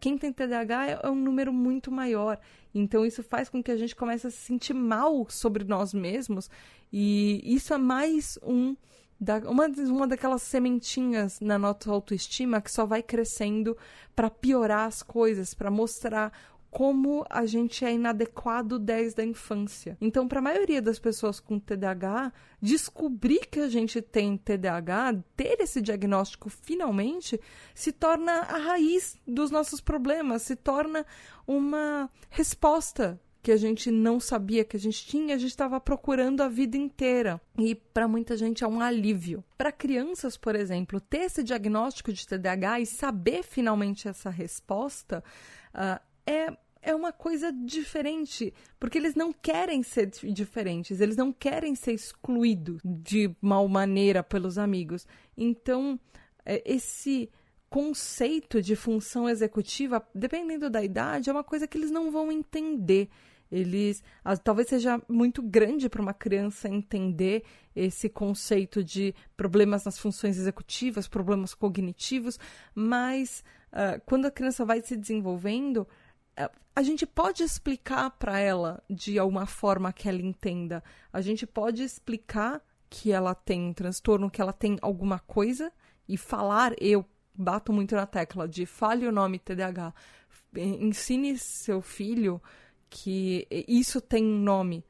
quem tem TDAH é, é, um número muito maior. Então, isso faz com que a gente comece a se sentir mal sobre nós mesmos. E isso é mais um. Da, uma, uma daquelas sementinhas na nossa autoestima que só vai crescendo para piorar as coisas, para mostrar como a gente é inadequado desde a infância. Então, para a maioria das pessoas com TDAH, descobrir que a gente tem TDAH, ter esse diagnóstico finalmente, se torna a raiz dos nossos problemas, se torna uma resposta que a gente não sabia que a gente tinha, a gente estava procurando a vida inteira. E para muita gente é um alívio. Para crianças, por exemplo, ter esse diagnóstico de TDAH e saber finalmente essa resposta uh, é é uma coisa diferente, porque eles não querem ser diferentes, eles não querem ser excluídos de mal maneira pelos amigos. Então, é, esse conceito de função executiva, dependendo da idade, é uma coisa que eles não vão entender. Eles talvez seja muito grande para uma criança entender esse conceito de problemas nas funções executivas, problemas cognitivos, mas uh, quando a criança vai se desenvolvendo, a gente pode explicar para ela de alguma forma que ela entenda. A gente pode explicar que ela tem um transtorno, que ela tem alguma coisa e falar. Eu bato muito na tecla de fale o nome TDAH. Ensine seu filho que isso tem um nome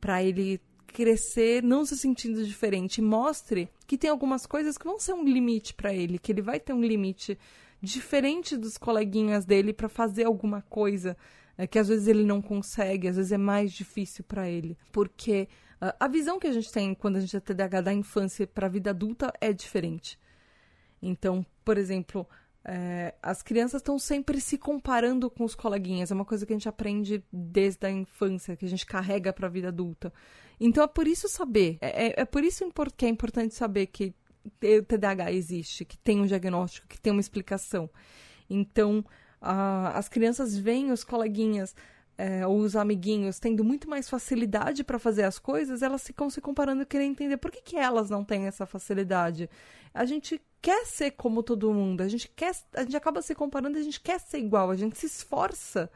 para ele crescer não se sentindo diferente. Mostre que tem algumas coisas que vão ser um limite para ele, que ele vai ter um limite diferente dos coleguinhas dele para fazer alguma coisa é, que às vezes ele não consegue, às vezes é mais difícil para ele, porque uh, a visão que a gente tem quando a gente é TDAH da infância para a vida adulta é diferente. Então, por exemplo, é, as crianças estão sempre se comparando com os coleguinhas. É uma coisa que a gente aprende desde a infância, que a gente carrega para a vida adulta. Então é por isso saber, é, é, é por isso que é importante saber que o TDAH existe, que tem um diagnóstico, que tem uma explicação. Então, as crianças veem os coleguinhas é, ou os amiguinhos tendo muito mais facilidade para fazer as coisas, elas ficam se comparando e querendo entender por que, que elas não têm essa facilidade. A gente quer ser como todo mundo, a gente quer, a gente acaba se comparando, a gente quer ser igual, a gente se esforça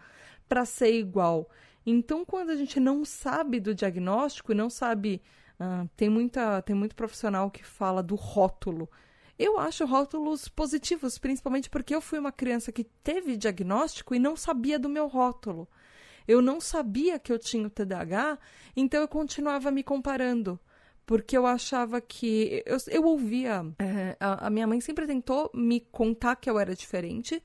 para ser igual. Então, quando a gente não sabe do diagnóstico e não sabe, uh, tem muita, tem muito profissional que fala do rótulo. Eu acho rótulos positivos, principalmente porque eu fui uma criança que teve diagnóstico e não sabia do meu rótulo. Eu não sabia que eu tinha o TDAH, então eu continuava me comparando. Porque eu achava que. Eu, eu ouvia. É, a, a minha mãe sempre tentou me contar que eu era diferente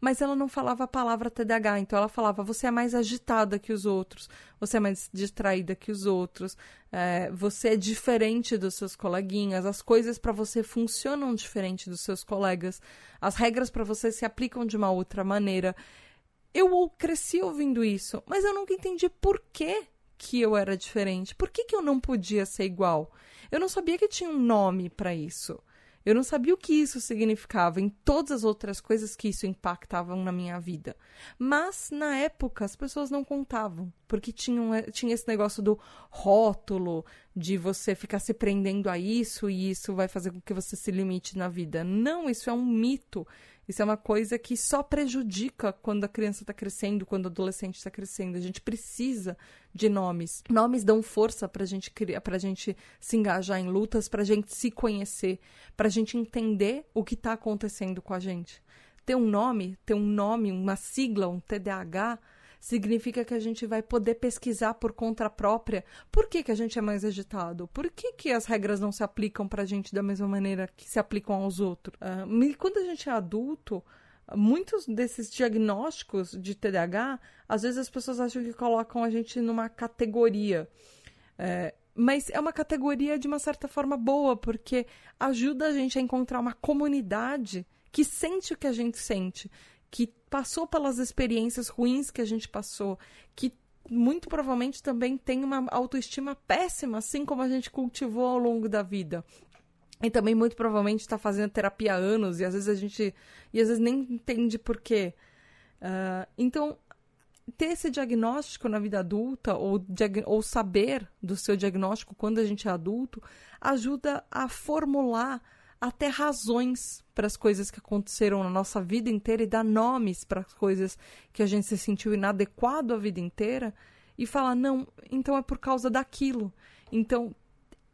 mas ela não falava a palavra TDAH, então ela falava: você é mais agitada que os outros, você é mais distraída que os outros, é, você é diferente dos seus coleguinhas, as coisas para você funcionam diferente dos seus colegas, as regras para você se aplicam de uma outra maneira. Eu cresci ouvindo isso, mas eu nunca entendi por que, que eu era diferente. Por que, que eu não podia ser igual? Eu não sabia que tinha um nome para isso. Eu não sabia o que isso significava em todas as outras coisas que isso impactavam na minha vida. Mas, na época, as pessoas não contavam, porque tinham, tinha esse negócio do rótulo, de você ficar se prendendo a isso e isso vai fazer com que você se limite na vida. Não, isso é um mito. Isso é uma coisa que só prejudica quando a criança está crescendo, quando o adolescente está crescendo. A gente precisa de nomes. Nomes dão força para gente criar, para gente se engajar em lutas, para a gente se conhecer, para a gente entender o que está acontecendo com a gente. Ter um nome, ter um nome, uma sigla, um TDAH, significa que a gente vai poder pesquisar por conta própria por que, que a gente é mais agitado, por que, que as regras não se aplicam para a gente da mesma maneira que se aplicam aos outros. Uh, e quando a gente é adulto, muitos desses diagnósticos de TDAH, às vezes as pessoas acham que colocam a gente numa categoria. É, mas é uma categoria de uma certa forma boa, porque ajuda a gente a encontrar uma comunidade que sente o que a gente sente, que passou pelas experiências ruins que a gente passou, que muito provavelmente também tem uma autoestima péssima, assim como a gente cultivou ao longo da vida. E também muito provavelmente está fazendo terapia há anos e às vezes a gente e às vezes nem entende por quê. Uh, então, ter esse diagnóstico na vida adulta ou, ou saber do seu diagnóstico quando a gente é adulto ajuda a formular até razões para as coisas que aconteceram na nossa vida inteira e dar nomes para as coisas que a gente se sentiu inadequado a vida inteira e falar não, então é por causa daquilo. Então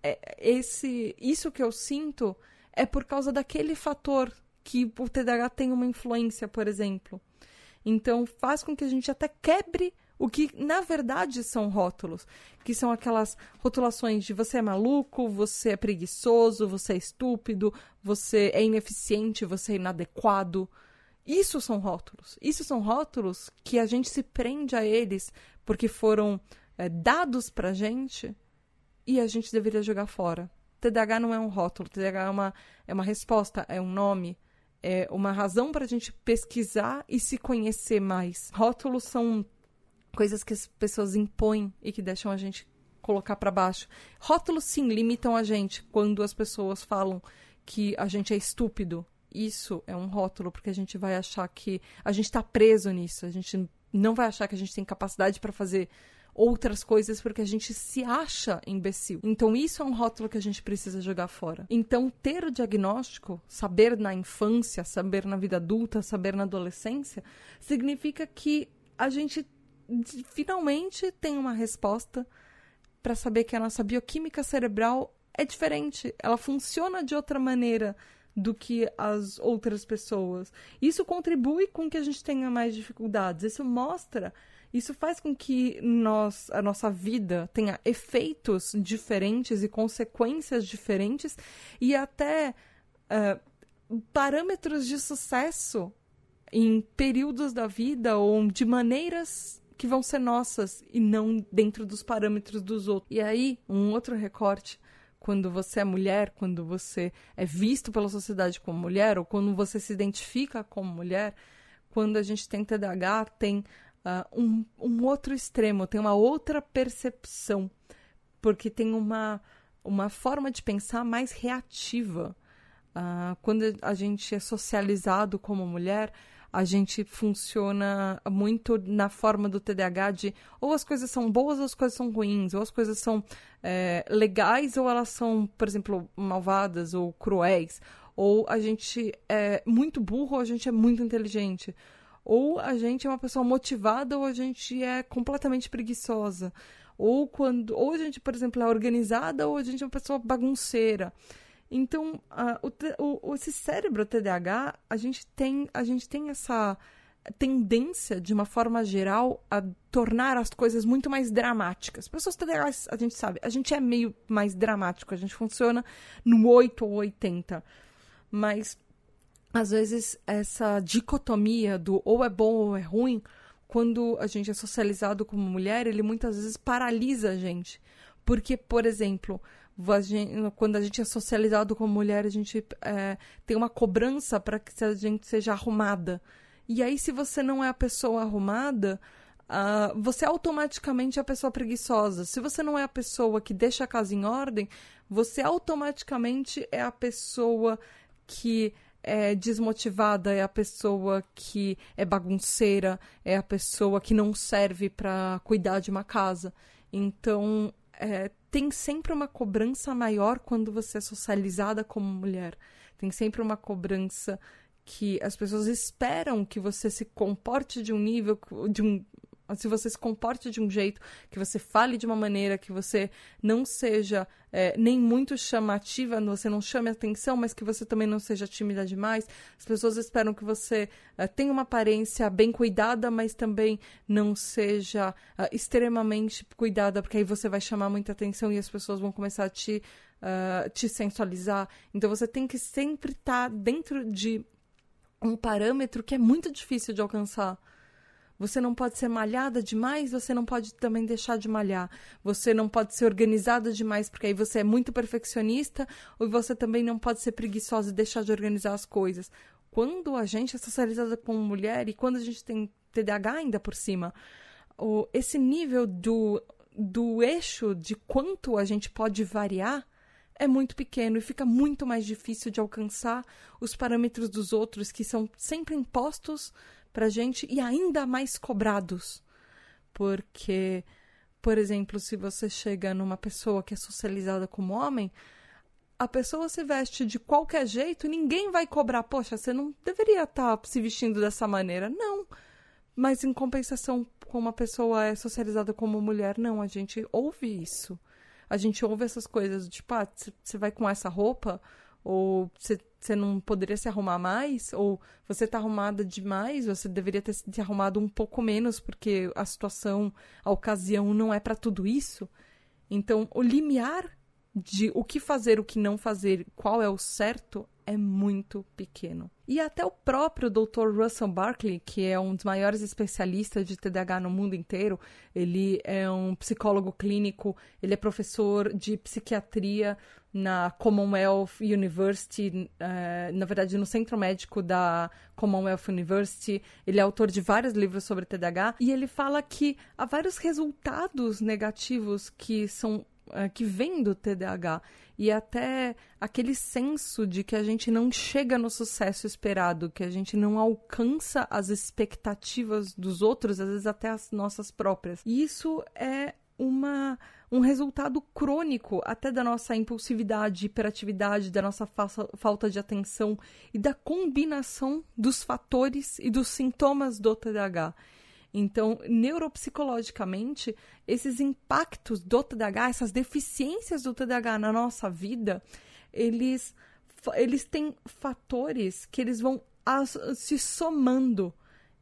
é, esse isso que eu sinto é por causa daquele fator que o TDAH tem uma influência, por exemplo. Então faz com que a gente até quebre o que na verdade são rótulos, que são aquelas rotulações de você é maluco, você é preguiçoso, você é estúpido, você é ineficiente, você é inadequado. Isso são rótulos. Isso são rótulos que a gente se prende a eles porque foram é, dados pra gente e a gente deveria jogar fora. TDAH não é um rótulo, TDAH é uma, é uma resposta, é um nome, é uma razão para a gente pesquisar e se conhecer mais. Rótulos são coisas que as pessoas impõem e que deixam a gente colocar para baixo. Rótulos sim limitam a gente quando as pessoas falam que a gente é estúpido. Isso é um rótulo porque a gente vai achar que a gente está preso nisso. A gente não vai achar que a gente tem capacidade para fazer outras coisas porque a gente se acha imbecil. Então isso é um rótulo que a gente precisa jogar fora. Então ter o diagnóstico, saber na infância, saber na vida adulta, saber na adolescência, significa que a gente finalmente tem uma resposta para saber que a nossa bioquímica cerebral é diferente, ela funciona de outra maneira do que as outras pessoas. Isso contribui com que a gente tenha mais dificuldades. Isso mostra, isso faz com que nós, a nossa vida tenha efeitos diferentes e consequências diferentes e até uh, parâmetros de sucesso em períodos da vida ou de maneiras que vão ser nossas e não dentro dos parâmetros dos outros. E aí, um outro recorte. quando você é mulher, quando você é visto pela sociedade como mulher, ou quando você se identifica como mulher, quando a gente tem TDAH, tem uh, um, um outro extremo, tem uma outra percepção, porque tem uma, uma forma de pensar mais reativa. Uh, quando a gente é socializado como mulher, a gente funciona muito na forma do TDAH de ou as coisas são boas ou as coisas são ruins, ou as coisas são é, legais ou elas são, por exemplo, malvadas ou cruéis, ou a gente é muito burro ou a gente é muito inteligente, ou a gente é uma pessoa motivada ou a gente é completamente preguiçosa, ou quando ou a gente, por exemplo, é organizada ou a gente é uma pessoa bagunceira. Então, uh, o, o, esse cérebro TDAH, a gente tem, a gente tem essa tendência, de uma forma geral, a tornar as coisas muito mais dramáticas. Pessoas TDAH, a gente sabe, a gente é meio mais dramático, a gente funciona no 8 ou 80. Mas, às vezes, essa dicotomia do ou é bom ou é ruim, quando a gente é socializado como mulher, ele muitas vezes paralisa a gente. Porque, por exemplo, a gente, quando a gente é socializado como mulher, a gente é, tem uma cobrança para que a gente seja arrumada. E aí, se você não é a pessoa arrumada, uh, você é automaticamente é a pessoa preguiçosa. Se você não é a pessoa que deixa a casa em ordem, você automaticamente é a pessoa que é desmotivada, é a pessoa que é bagunceira, é a pessoa que não serve para cuidar de uma casa. Então, é, tem sempre uma cobrança maior quando você é socializada como mulher. Tem sempre uma cobrança que as pessoas esperam que você se comporte de um nível, de um, se você se comporte de um jeito, que você fale de uma maneira, que você não seja é, nem muito chamativa, você não chame atenção, mas que você também não seja tímida demais. As pessoas esperam que você é, tenha uma aparência bem cuidada, mas também não seja é, extremamente cuidada, porque aí você vai chamar muita atenção e as pessoas vão começar a te, uh, te sensualizar. Então você tem que sempre estar tá dentro de um parâmetro que é muito difícil de alcançar. Você não pode ser malhada demais, você não pode também deixar de malhar. Você não pode ser organizada demais, porque aí você é muito perfeccionista, ou você também não pode ser preguiçosa e deixar de organizar as coisas. Quando a gente é socializada como mulher e quando a gente tem TDAH ainda por cima, o, esse nível do, do eixo de quanto a gente pode variar é muito pequeno e fica muito mais difícil de alcançar os parâmetros dos outros que são sempre impostos para gente e ainda mais cobrados. Porque, por exemplo, se você chega numa pessoa que é socializada como homem, a pessoa se veste de qualquer jeito ninguém vai cobrar. Poxa, você não deveria estar tá se vestindo dessa maneira. Não. Mas em compensação, como uma pessoa é socializada como mulher, não, a gente ouve isso. A gente ouve essas coisas, tipo, ah, você vai com essa roupa, ou você você não poderia se arrumar mais? Ou você está arrumada demais? Você deveria ter se arrumado um pouco menos, porque a situação, a ocasião não é para tudo isso? Então, o limiar de o que fazer, o que não fazer, qual é o certo, é muito pequeno. E até o próprio Dr. Russell Barkley, que é um dos maiores especialistas de TDAH no mundo inteiro, ele é um psicólogo clínico, ele é professor de psiquiatria na Commonwealth University, uh, na verdade no centro médico da Commonwealth University. Ele é autor de vários livros sobre TDAH e ele fala que há vários resultados negativos que são uh, que vêm do TDAH e até aquele senso de que a gente não chega no sucesso esperado, que a gente não alcança as expectativas dos outros, às vezes até as nossas próprias. E isso é uma, um resultado crônico até da nossa impulsividade, hiperatividade, da nossa fa falta de atenção e da combinação dos fatores e dos sintomas do TDAH. Então, neuropsicologicamente, esses impactos do TDAH, essas deficiências do TDAH na nossa vida, eles, eles têm fatores que eles vão se somando.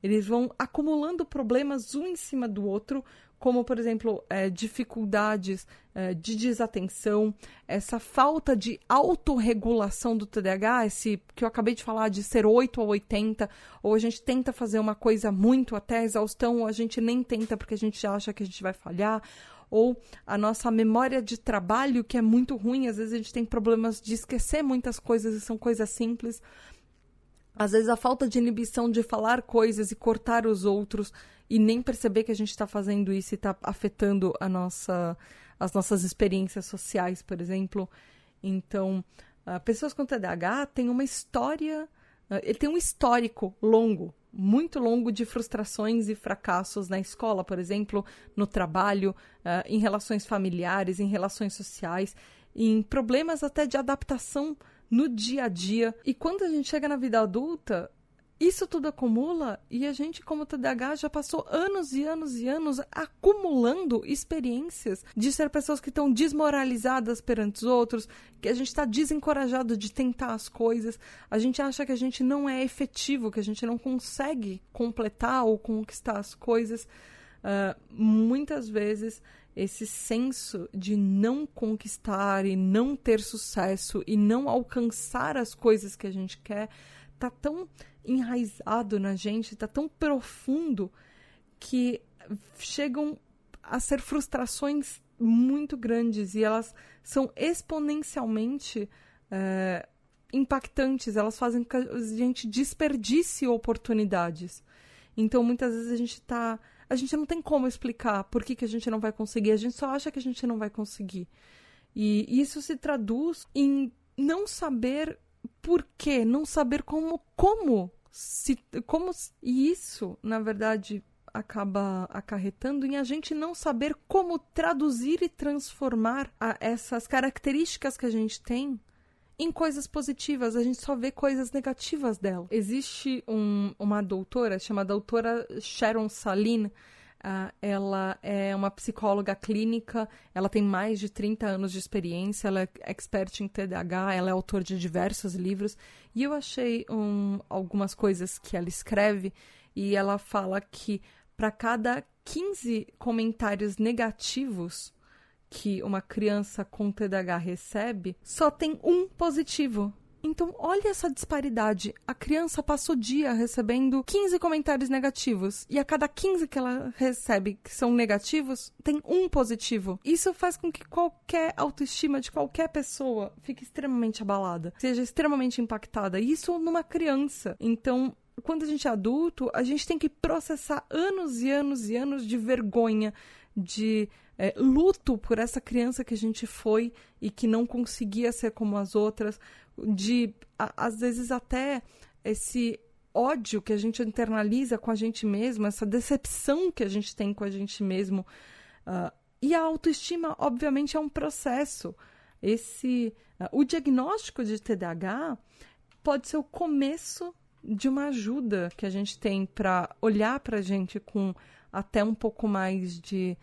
Eles vão acumulando problemas um em cima do outro, como, por exemplo, é, dificuldades é, de desatenção, essa falta de autorregulação do TDAH, esse que eu acabei de falar de ser 8 ou 80, ou a gente tenta fazer uma coisa muito até exaustão, ou a gente nem tenta porque a gente acha que a gente vai falhar, ou a nossa memória de trabalho, que é muito ruim, às vezes a gente tem problemas de esquecer muitas coisas e são coisas simples. Às vezes a falta de inibição de falar coisas e cortar os outros e nem perceber que a gente está fazendo isso e está afetando a nossa, as nossas experiências sociais, por exemplo. Então, uh, pessoas com TDAH têm uma história, uh, ele tem um histórico longo, muito longo de frustrações e fracassos na escola, por exemplo, no trabalho, uh, em relações familiares, em relações sociais, em problemas até de adaptação no dia a dia. E quando a gente chega na vida adulta, isso tudo acumula e a gente, como TDAH, já passou anos e anos e anos acumulando experiências de ser pessoas que estão desmoralizadas perante os outros, que a gente está desencorajado de tentar as coisas, a gente acha que a gente não é efetivo, que a gente não consegue completar ou conquistar as coisas. Uh, muitas vezes esse senso de não conquistar e não ter sucesso e não alcançar as coisas que a gente quer tá tão enraizado na gente, tá tão profundo que chegam a ser frustrações muito grandes e elas são exponencialmente é, impactantes, elas fazem que a gente desperdice oportunidades. Então, muitas vezes a gente tá. A gente não tem como explicar por que, que a gente não vai conseguir, a gente só acha que a gente não vai conseguir. E isso se traduz em não saber por quê? Não saber como, como se, como e isso, na verdade, acaba acarretando em a gente não saber como traduzir e transformar a, essas características que a gente tem em coisas positivas, a gente só vê coisas negativas dela. Existe um, uma doutora chamada doutora Sharon Saline, Uh, ela é uma psicóloga clínica, ela tem mais de 30 anos de experiência, ela é expert em TDAH, ela é autora de diversos livros. E eu achei um, algumas coisas que ela escreve e ela fala que para cada 15 comentários negativos que uma criança com TDAH recebe, só tem um positivo. Então, olha essa disparidade. A criança passa o dia recebendo 15 comentários negativos e a cada 15 que ela recebe que são negativos, tem um positivo. Isso faz com que qualquer autoestima de qualquer pessoa fique extremamente abalada, seja extremamente impactada. Isso numa criança. Então, quando a gente é adulto, a gente tem que processar anos e anos e anos de vergonha, de é, luto por essa criança que a gente foi e que não conseguia ser como as outras, de a, às vezes até esse ódio que a gente internaliza com a gente mesmo, essa decepção que a gente tem com a gente mesmo. Uh, e a autoestima, obviamente, é um processo. Esse, uh, o diagnóstico de TDAH pode ser o começo de uma ajuda que a gente tem para olhar para a gente com até um pouco mais de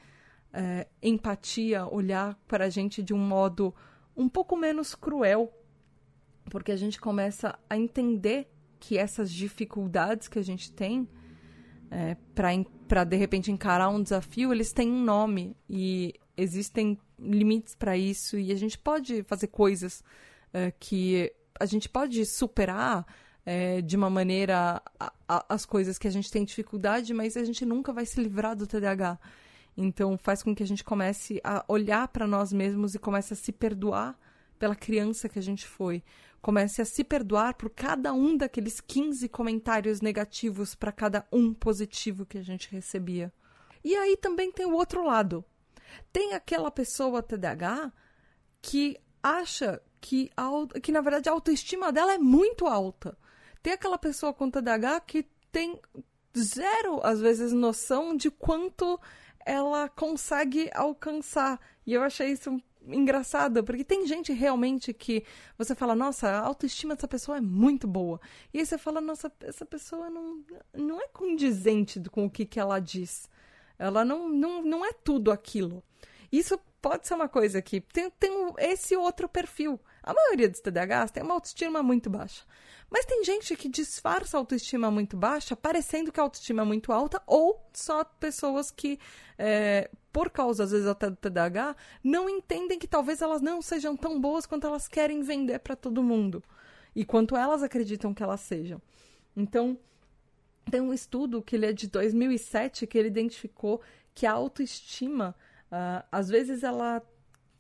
é, empatia, olhar para a gente de um modo um pouco menos cruel, porque a gente começa a entender que essas dificuldades que a gente tem é, para de repente encarar um desafio, eles têm um nome e existem limites para isso e a gente pode fazer coisas é, que a gente pode superar é, de uma maneira a, a, as coisas que a gente tem dificuldade, mas a gente nunca vai se livrar do TDAH. Então faz com que a gente comece a olhar para nós mesmos e comece a se perdoar pela criança que a gente foi. Comece a se perdoar por cada um daqueles 15 comentários negativos para cada um positivo que a gente recebia. E aí também tem o outro lado. Tem aquela pessoa TDAH que acha que, que na verdade a autoestima dela é muito alta. Tem aquela pessoa com TDAH que tem zero, às vezes, noção de quanto ela consegue alcançar. E eu achei isso engraçado, porque tem gente realmente que você fala, nossa, a autoestima dessa pessoa é muito boa. E aí você fala, nossa, essa pessoa não, não é condizente com o que, que ela diz. Ela não, não, não é tudo aquilo. Isso pode ser uma coisa que tem, tem esse outro perfil. A maioria dos TDAHs tem uma autoestima muito baixa. Mas tem gente que disfarça autoestima muito baixa, parecendo que a autoestima é muito alta, ou só pessoas que, é, por causa, às vezes, até do TDAH, não entendem que talvez elas não sejam tão boas quanto elas querem vender para todo mundo. E quanto elas acreditam que elas sejam. Então, tem um estudo que ele é de 2007 que ele identificou que a autoestima Uh, às vezes ela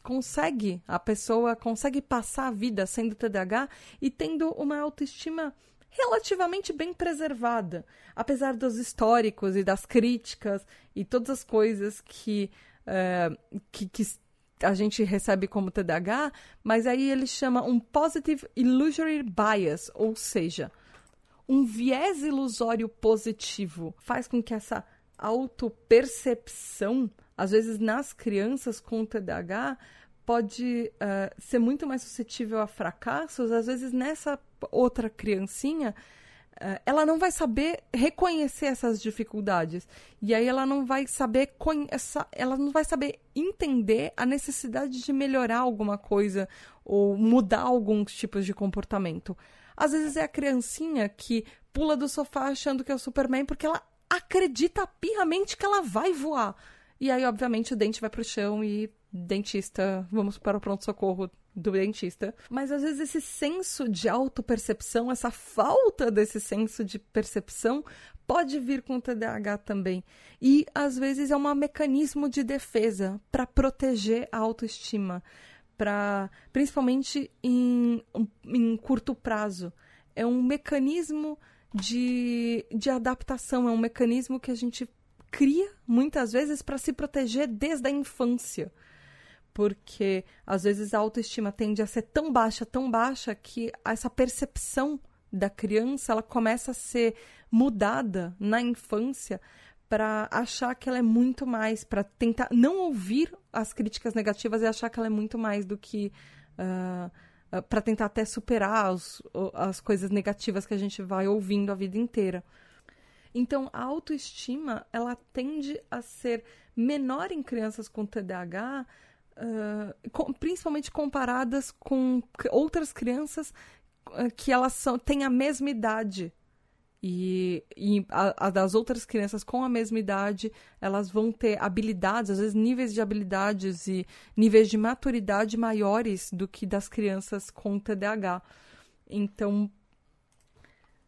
consegue, a pessoa consegue passar a vida sendo TDAH e tendo uma autoestima relativamente bem preservada, apesar dos históricos e das críticas e todas as coisas que, uh, que, que a gente recebe como TDAH, mas aí ele chama um positive illusory bias, ou seja, um viés ilusório positivo faz com que essa autopercepção, às vezes nas crianças com TDAH, pode uh, ser muito mais suscetível a fracassos, às vezes nessa outra criancinha, uh, ela não vai saber reconhecer essas dificuldades. E aí ela não vai saber ela não vai saber entender a necessidade de melhorar alguma coisa ou mudar alguns tipos de comportamento. Às vezes é a criancinha que pula do sofá achando que é o Superman porque ela acredita pirramente que ela vai voar. E aí, obviamente, o dente vai pro chão e dentista, vamos para o pronto-socorro do dentista. Mas às vezes esse senso de autopercepção, essa falta desse senso de percepção, pode vir com o TDAH também. E às vezes é um mecanismo de defesa para proteger a autoestima, para principalmente em, em curto prazo. É um mecanismo de, de adaptação, é um mecanismo que a gente cria muitas vezes para se proteger desde a infância porque às vezes a autoestima tende a ser tão baixa, tão baixa que essa percepção da criança ela começa a ser mudada na infância para achar que ela é muito mais, para tentar não ouvir as críticas negativas e achar que ela é muito mais do que uh, uh, para tentar até superar os, as coisas negativas que a gente vai ouvindo a vida inteira. Então, a autoestima ela tende a ser menor em crianças com TDAH com, principalmente comparadas com outras crianças que elas são, têm a mesma idade. E, e a, a, das outras crianças com a mesma idade, elas vão ter habilidades, às vezes níveis de habilidades e níveis de maturidade maiores do que das crianças com TDAH. Então,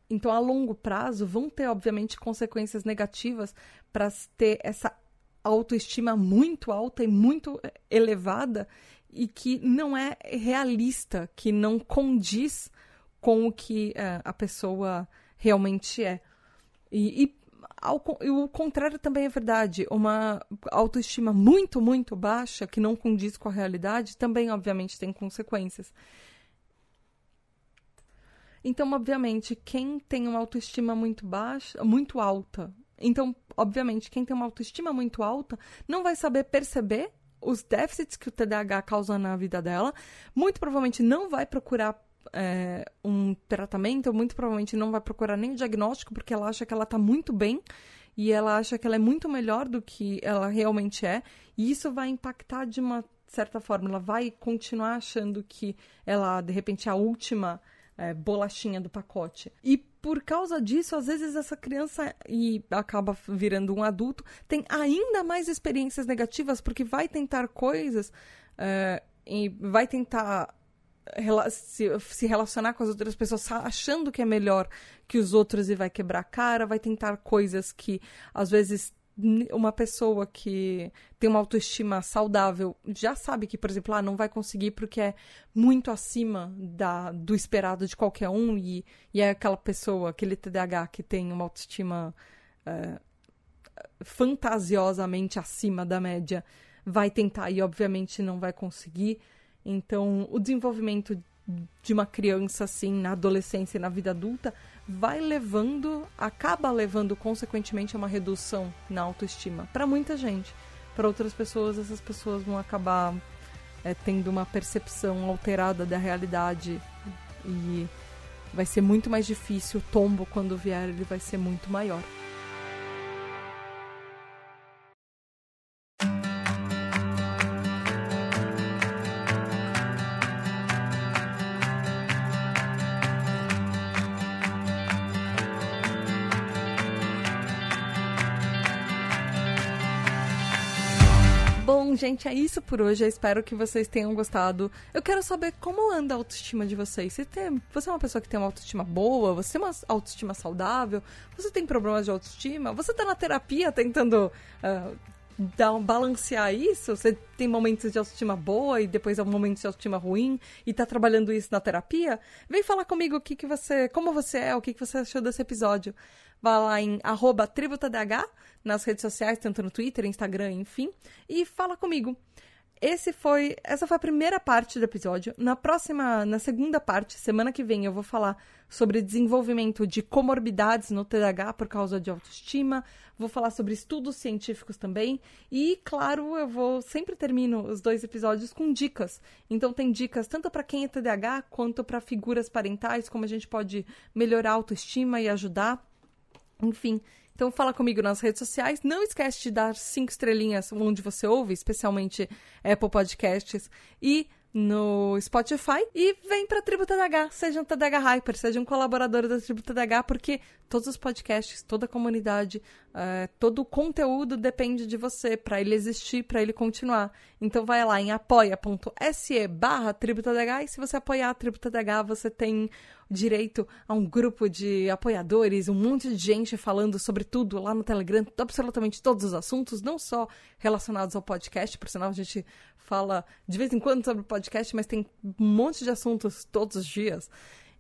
então, a longo prazo, vão ter, obviamente, consequências negativas para ter essa autoestima muito alta e muito eh, elevada e que não é realista, que não condiz com o que uh, a pessoa realmente é. E, e, ao, e, o contrário também é verdade. Uma autoestima muito, muito baixa, que não condiz com a realidade, também, obviamente, tem consequências. Então, obviamente, quem tem uma autoestima muito baixa, muito alta, então, obviamente, quem tem uma autoestima muito alta não vai saber perceber os déficits que o TDAH causa na vida dela, muito provavelmente não vai procurar é, um tratamento, muito provavelmente não vai procurar nem o diagnóstico, porque ela acha que ela está muito bem e ela acha que ela é muito melhor do que ela realmente é, e isso vai impactar de uma certa forma. Ela vai continuar achando que ela, de repente, é a última é, bolachinha do pacote. E por causa disso, às vezes essa criança e acaba virando um adulto tem ainda mais experiências negativas porque vai tentar coisas é, e vai tentar se, relacionar com as outras pessoas achando que é melhor que os outros e vai quebrar a cara, vai tentar coisas que às vezes uma pessoa que tem uma autoestima saudável já sabe que, por exemplo, ah, não vai conseguir porque é muito acima da, do esperado de qualquer um e, e é aquela pessoa, aquele TDAH que tem uma autoestima uh, fantasiosamente acima da média, vai tentar e obviamente não vai conseguir. Então, o desenvolvimento de uma criança assim na adolescência e na vida adulta vai levando, acaba levando consequentemente a uma redução na autoestima para muita gente. Para outras pessoas, essas pessoas vão acabar é, tendo uma percepção alterada da realidade e vai ser muito mais difícil. O tombo, quando vier, ele vai ser muito maior. Gente, é isso por hoje. Eu espero que vocês tenham gostado. Eu quero saber como anda a autoestima de vocês. Você, tem, você é uma pessoa que tem uma autoestima boa? Você tem uma autoestima saudável? Você tem problemas de autoestima? Você tá na terapia tentando uh, dar, balancear isso? Você tem momentos de autoestima boa e depois é um momento de autoestima ruim e tá trabalhando isso na terapia? Vem falar comigo o que, que você, como você é, o que, que você achou desse episódio. Vá lá em tributadh nas redes sociais, tanto no Twitter, Instagram, enfim, e fala comigo. Esse foi, essa foi a primeira parte do episódio. Na próxima, na segunda parte, semana que vem, eu vou falar sobre desenvolvimento de comorbidades no TDAH por causa de autoestima. Vou falar sobre estudos científicos também. E, claro, eu vou sempre termino os dois episódios com dicas. Então tem dicas tanto para quem é TDAH quanto para figuras parentais, como a gente pode melhorar a autoestima e ajudar. Enfim, então fala comigo nas redes sociais. Não esquece de dar cinco estrelinhas onde você ouve, especialmente Apple Podcasts e no Spotify e vem para a Tribo TDH, seja um TDH Hyper, seja um colaborador da Tribo TDH, porque todos os podcasts, toda a comunidade, uh, todo o conteúdo depende de você para ele existir, para ele continuar. Então vai lá em apoia.se barra e se você apoiar a Tribo TDH, você tem direito a um grupo de apoiadores, um monte de gente falando sobre tudo lá no Telegram, absolutamente todos os assuntos, não só relacionados ao podcast, por sinal a gente fala de vez em quando sobre podcast, mas tem um monte de assuntos todos os dias.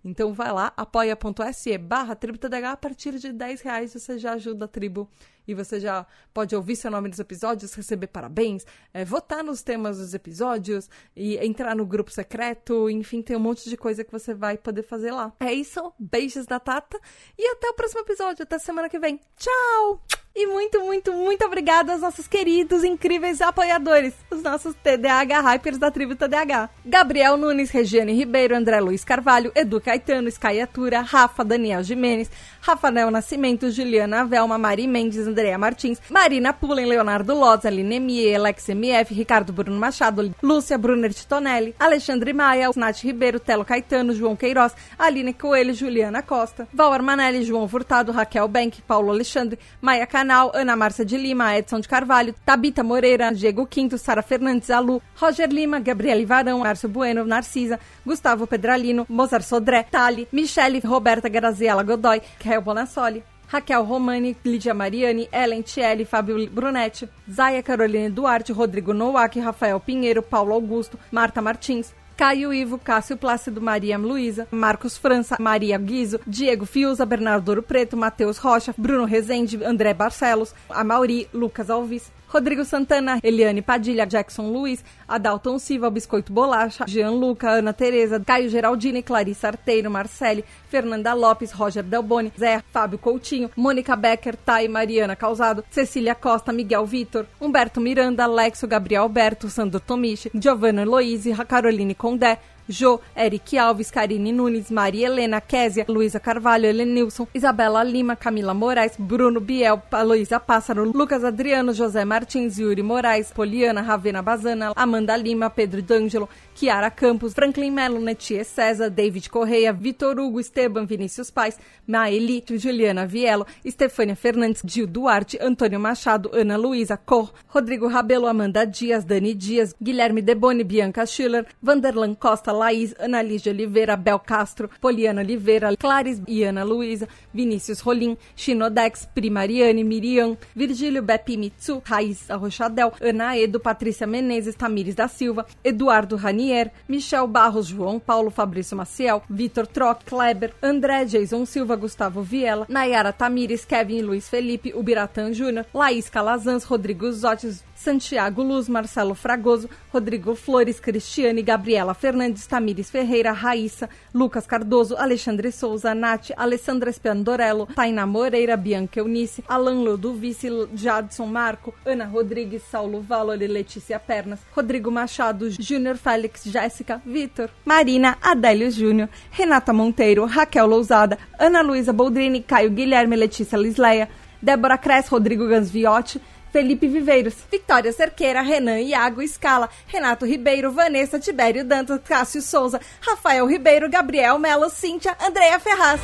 Então vai lá, apoia.se barra tributadh, a partir de 10 reais você já ajuda a tribo e você já pode ouvir seu nome nos episódios, receber parabéns, é, votar nos temas dos episódios e entrar no grupo secreto, enfim, tem um monte de coisa que você vai poder fazer lá. É isso, beijos da Tata e até o próximo episódio, até semana que vem. Tchau! E muito, muito, muito obrigada aos nossos queridos, incríveis apoiadores, os nossos TDAH Hypers da tribo TDAH. Gabriel Nunes, Regiane Ribeiro, André Luiz Carvalho, Edu Caetano, Skyatura, Rafa, Daniel Jimenez, Rafael Nascimento, Juliana Velma, Mari Mendes, Andrea Martins, Marina Pullen, Leonardo Loz, Aline Mie, Alex MF, Ricardo Bruno Machado, Lúcia Brunner Titonelli, Alexandre Maia, Nath Ribeiro, Telo Caetano, João Queiroz, Aline Coelho, Juliana Costa, Val Armanelli, João Furtado, Raquel Bank, Paulo Alexandre, Maia Canal, Ana Márcia de Lima, Edson de Carvalho, Tabita Moreira, Diego Quinto, Sara Fernandes, Alu, Roger Lima, Gabriele Varão, Márcio Bueno, Narcisa, Gustavo Pedralino, Mozart Sodré, Tali, Michele, Roberta Graziella Godoy, Kel Bonassoli, Raquel Romani, Lídia Mariani, Ellen Tielli, Fábio Brunetti, Zaya Caroline Duarte, Rodrigo Nowak, Rafael Pinheiro, Paulo Augusto, Marta Martins, Caio Ivo, Cássio Plácido, Maria Luísa, Marcos França, Maria Guizo, Diego Fiuza, Bernardo Ouro Preto, Matheus Rocha, Bruno Rezende, André Barcelos, Amauri, Lucas Alves, Rodrigo Santana, Eliane Padilha, Jackson Luiz, Adalton Silva, Biscoito Bolacha, Jean Luca, Ana Tereza, Caio Geraldini, Clarissa Arteiro, Marcele, Fernanda Lopes, Roger Delboni, Zé, Fábio Coutinho, Mônica Becker, Thay, Mariana Causado, Cecília Costa, Miguel Vitor, Humberto Miranda, Alexo, Gabriel Alberto, Sandro Tomichi, Giovanna Eloise, Caroline Condé, Jô, Eric Alves, Karine Nunes, Maria Helena, Késia, Luísa Carvalho, Helenilson, Isabela Lima, Camila Moraes, Bruno Biel, Aloísa Pássaro, Lucas Adriano, José Martins, Yuri Moraes, Poliana, Ravena Bazana, Amanda Lima, Pedro D'Angelo, Kiara Campos, Franklin Melo, Netie César, David Correia, Vitor Hugo, Esteban, Vinícius Pais, Maeli, Juliana Vielo, Estefânia Fernandes, Gil Duarte, Antônio Machado, Ana Luísa Cor, Rodrigo Rabelo, Amanda Dias, Dani Dias, Guilherme Deboni, Bianca Schiller, Vanderlan Costa, Laís, Ana Lígia Oliveira, Bel Castro, Poliana Oliveira, Clares e Ana Luísa, Vinícius Rolim, Chinodex, Primariane, Miriam, Virgílio Bepi Mitsu, Raíssa Rochadel, Ana Edo, Patrícia Menezes, Tamires da Silva, Eduardo Ranier, Michel Barros, João Paulo, Fabrício Maciel, Vitor Troc, Kleber, André, Jason Silva, Gustavo Viela, Nayara Tamires, Kevin Luiz Felipe, Ubiratan Júnior, Laís Calazans, Rodrigo Zotes, Santiago Luz, Marcelo Fragoso, Rodrigo Flores, Cristiane, Gabriela Fernandes, Tamires Ferreira, Raíssa, Lucas Cardoso, Alexandre Souza, Nath, Alessandra Spiandorello, Tainá Moreira, Bianca Eunice, Alan Ludovice, Jadson Marco, Ana Rodrigues, Saulo Valori, Letícia Pernas, Rodrigo Machado, Júnior Félix, Jéssica, Vitor, Marina, Adélio Júnior, Renata Monteiro, Raquel Lousada, Ana Luísa Boldrini, Caio Guilherme, Letícia Lisleia, Débora Cres, Rodrigo Gansviotti, Felipe Viveiros, Vitória Cerqueira, Renan Iago Scala, Renato Ribeiro, Vanessa Tibério Dantas, Cássio Souza, Rafael Ribeiro, Gabriel Melo, Cíntia, Andréa Ferraz.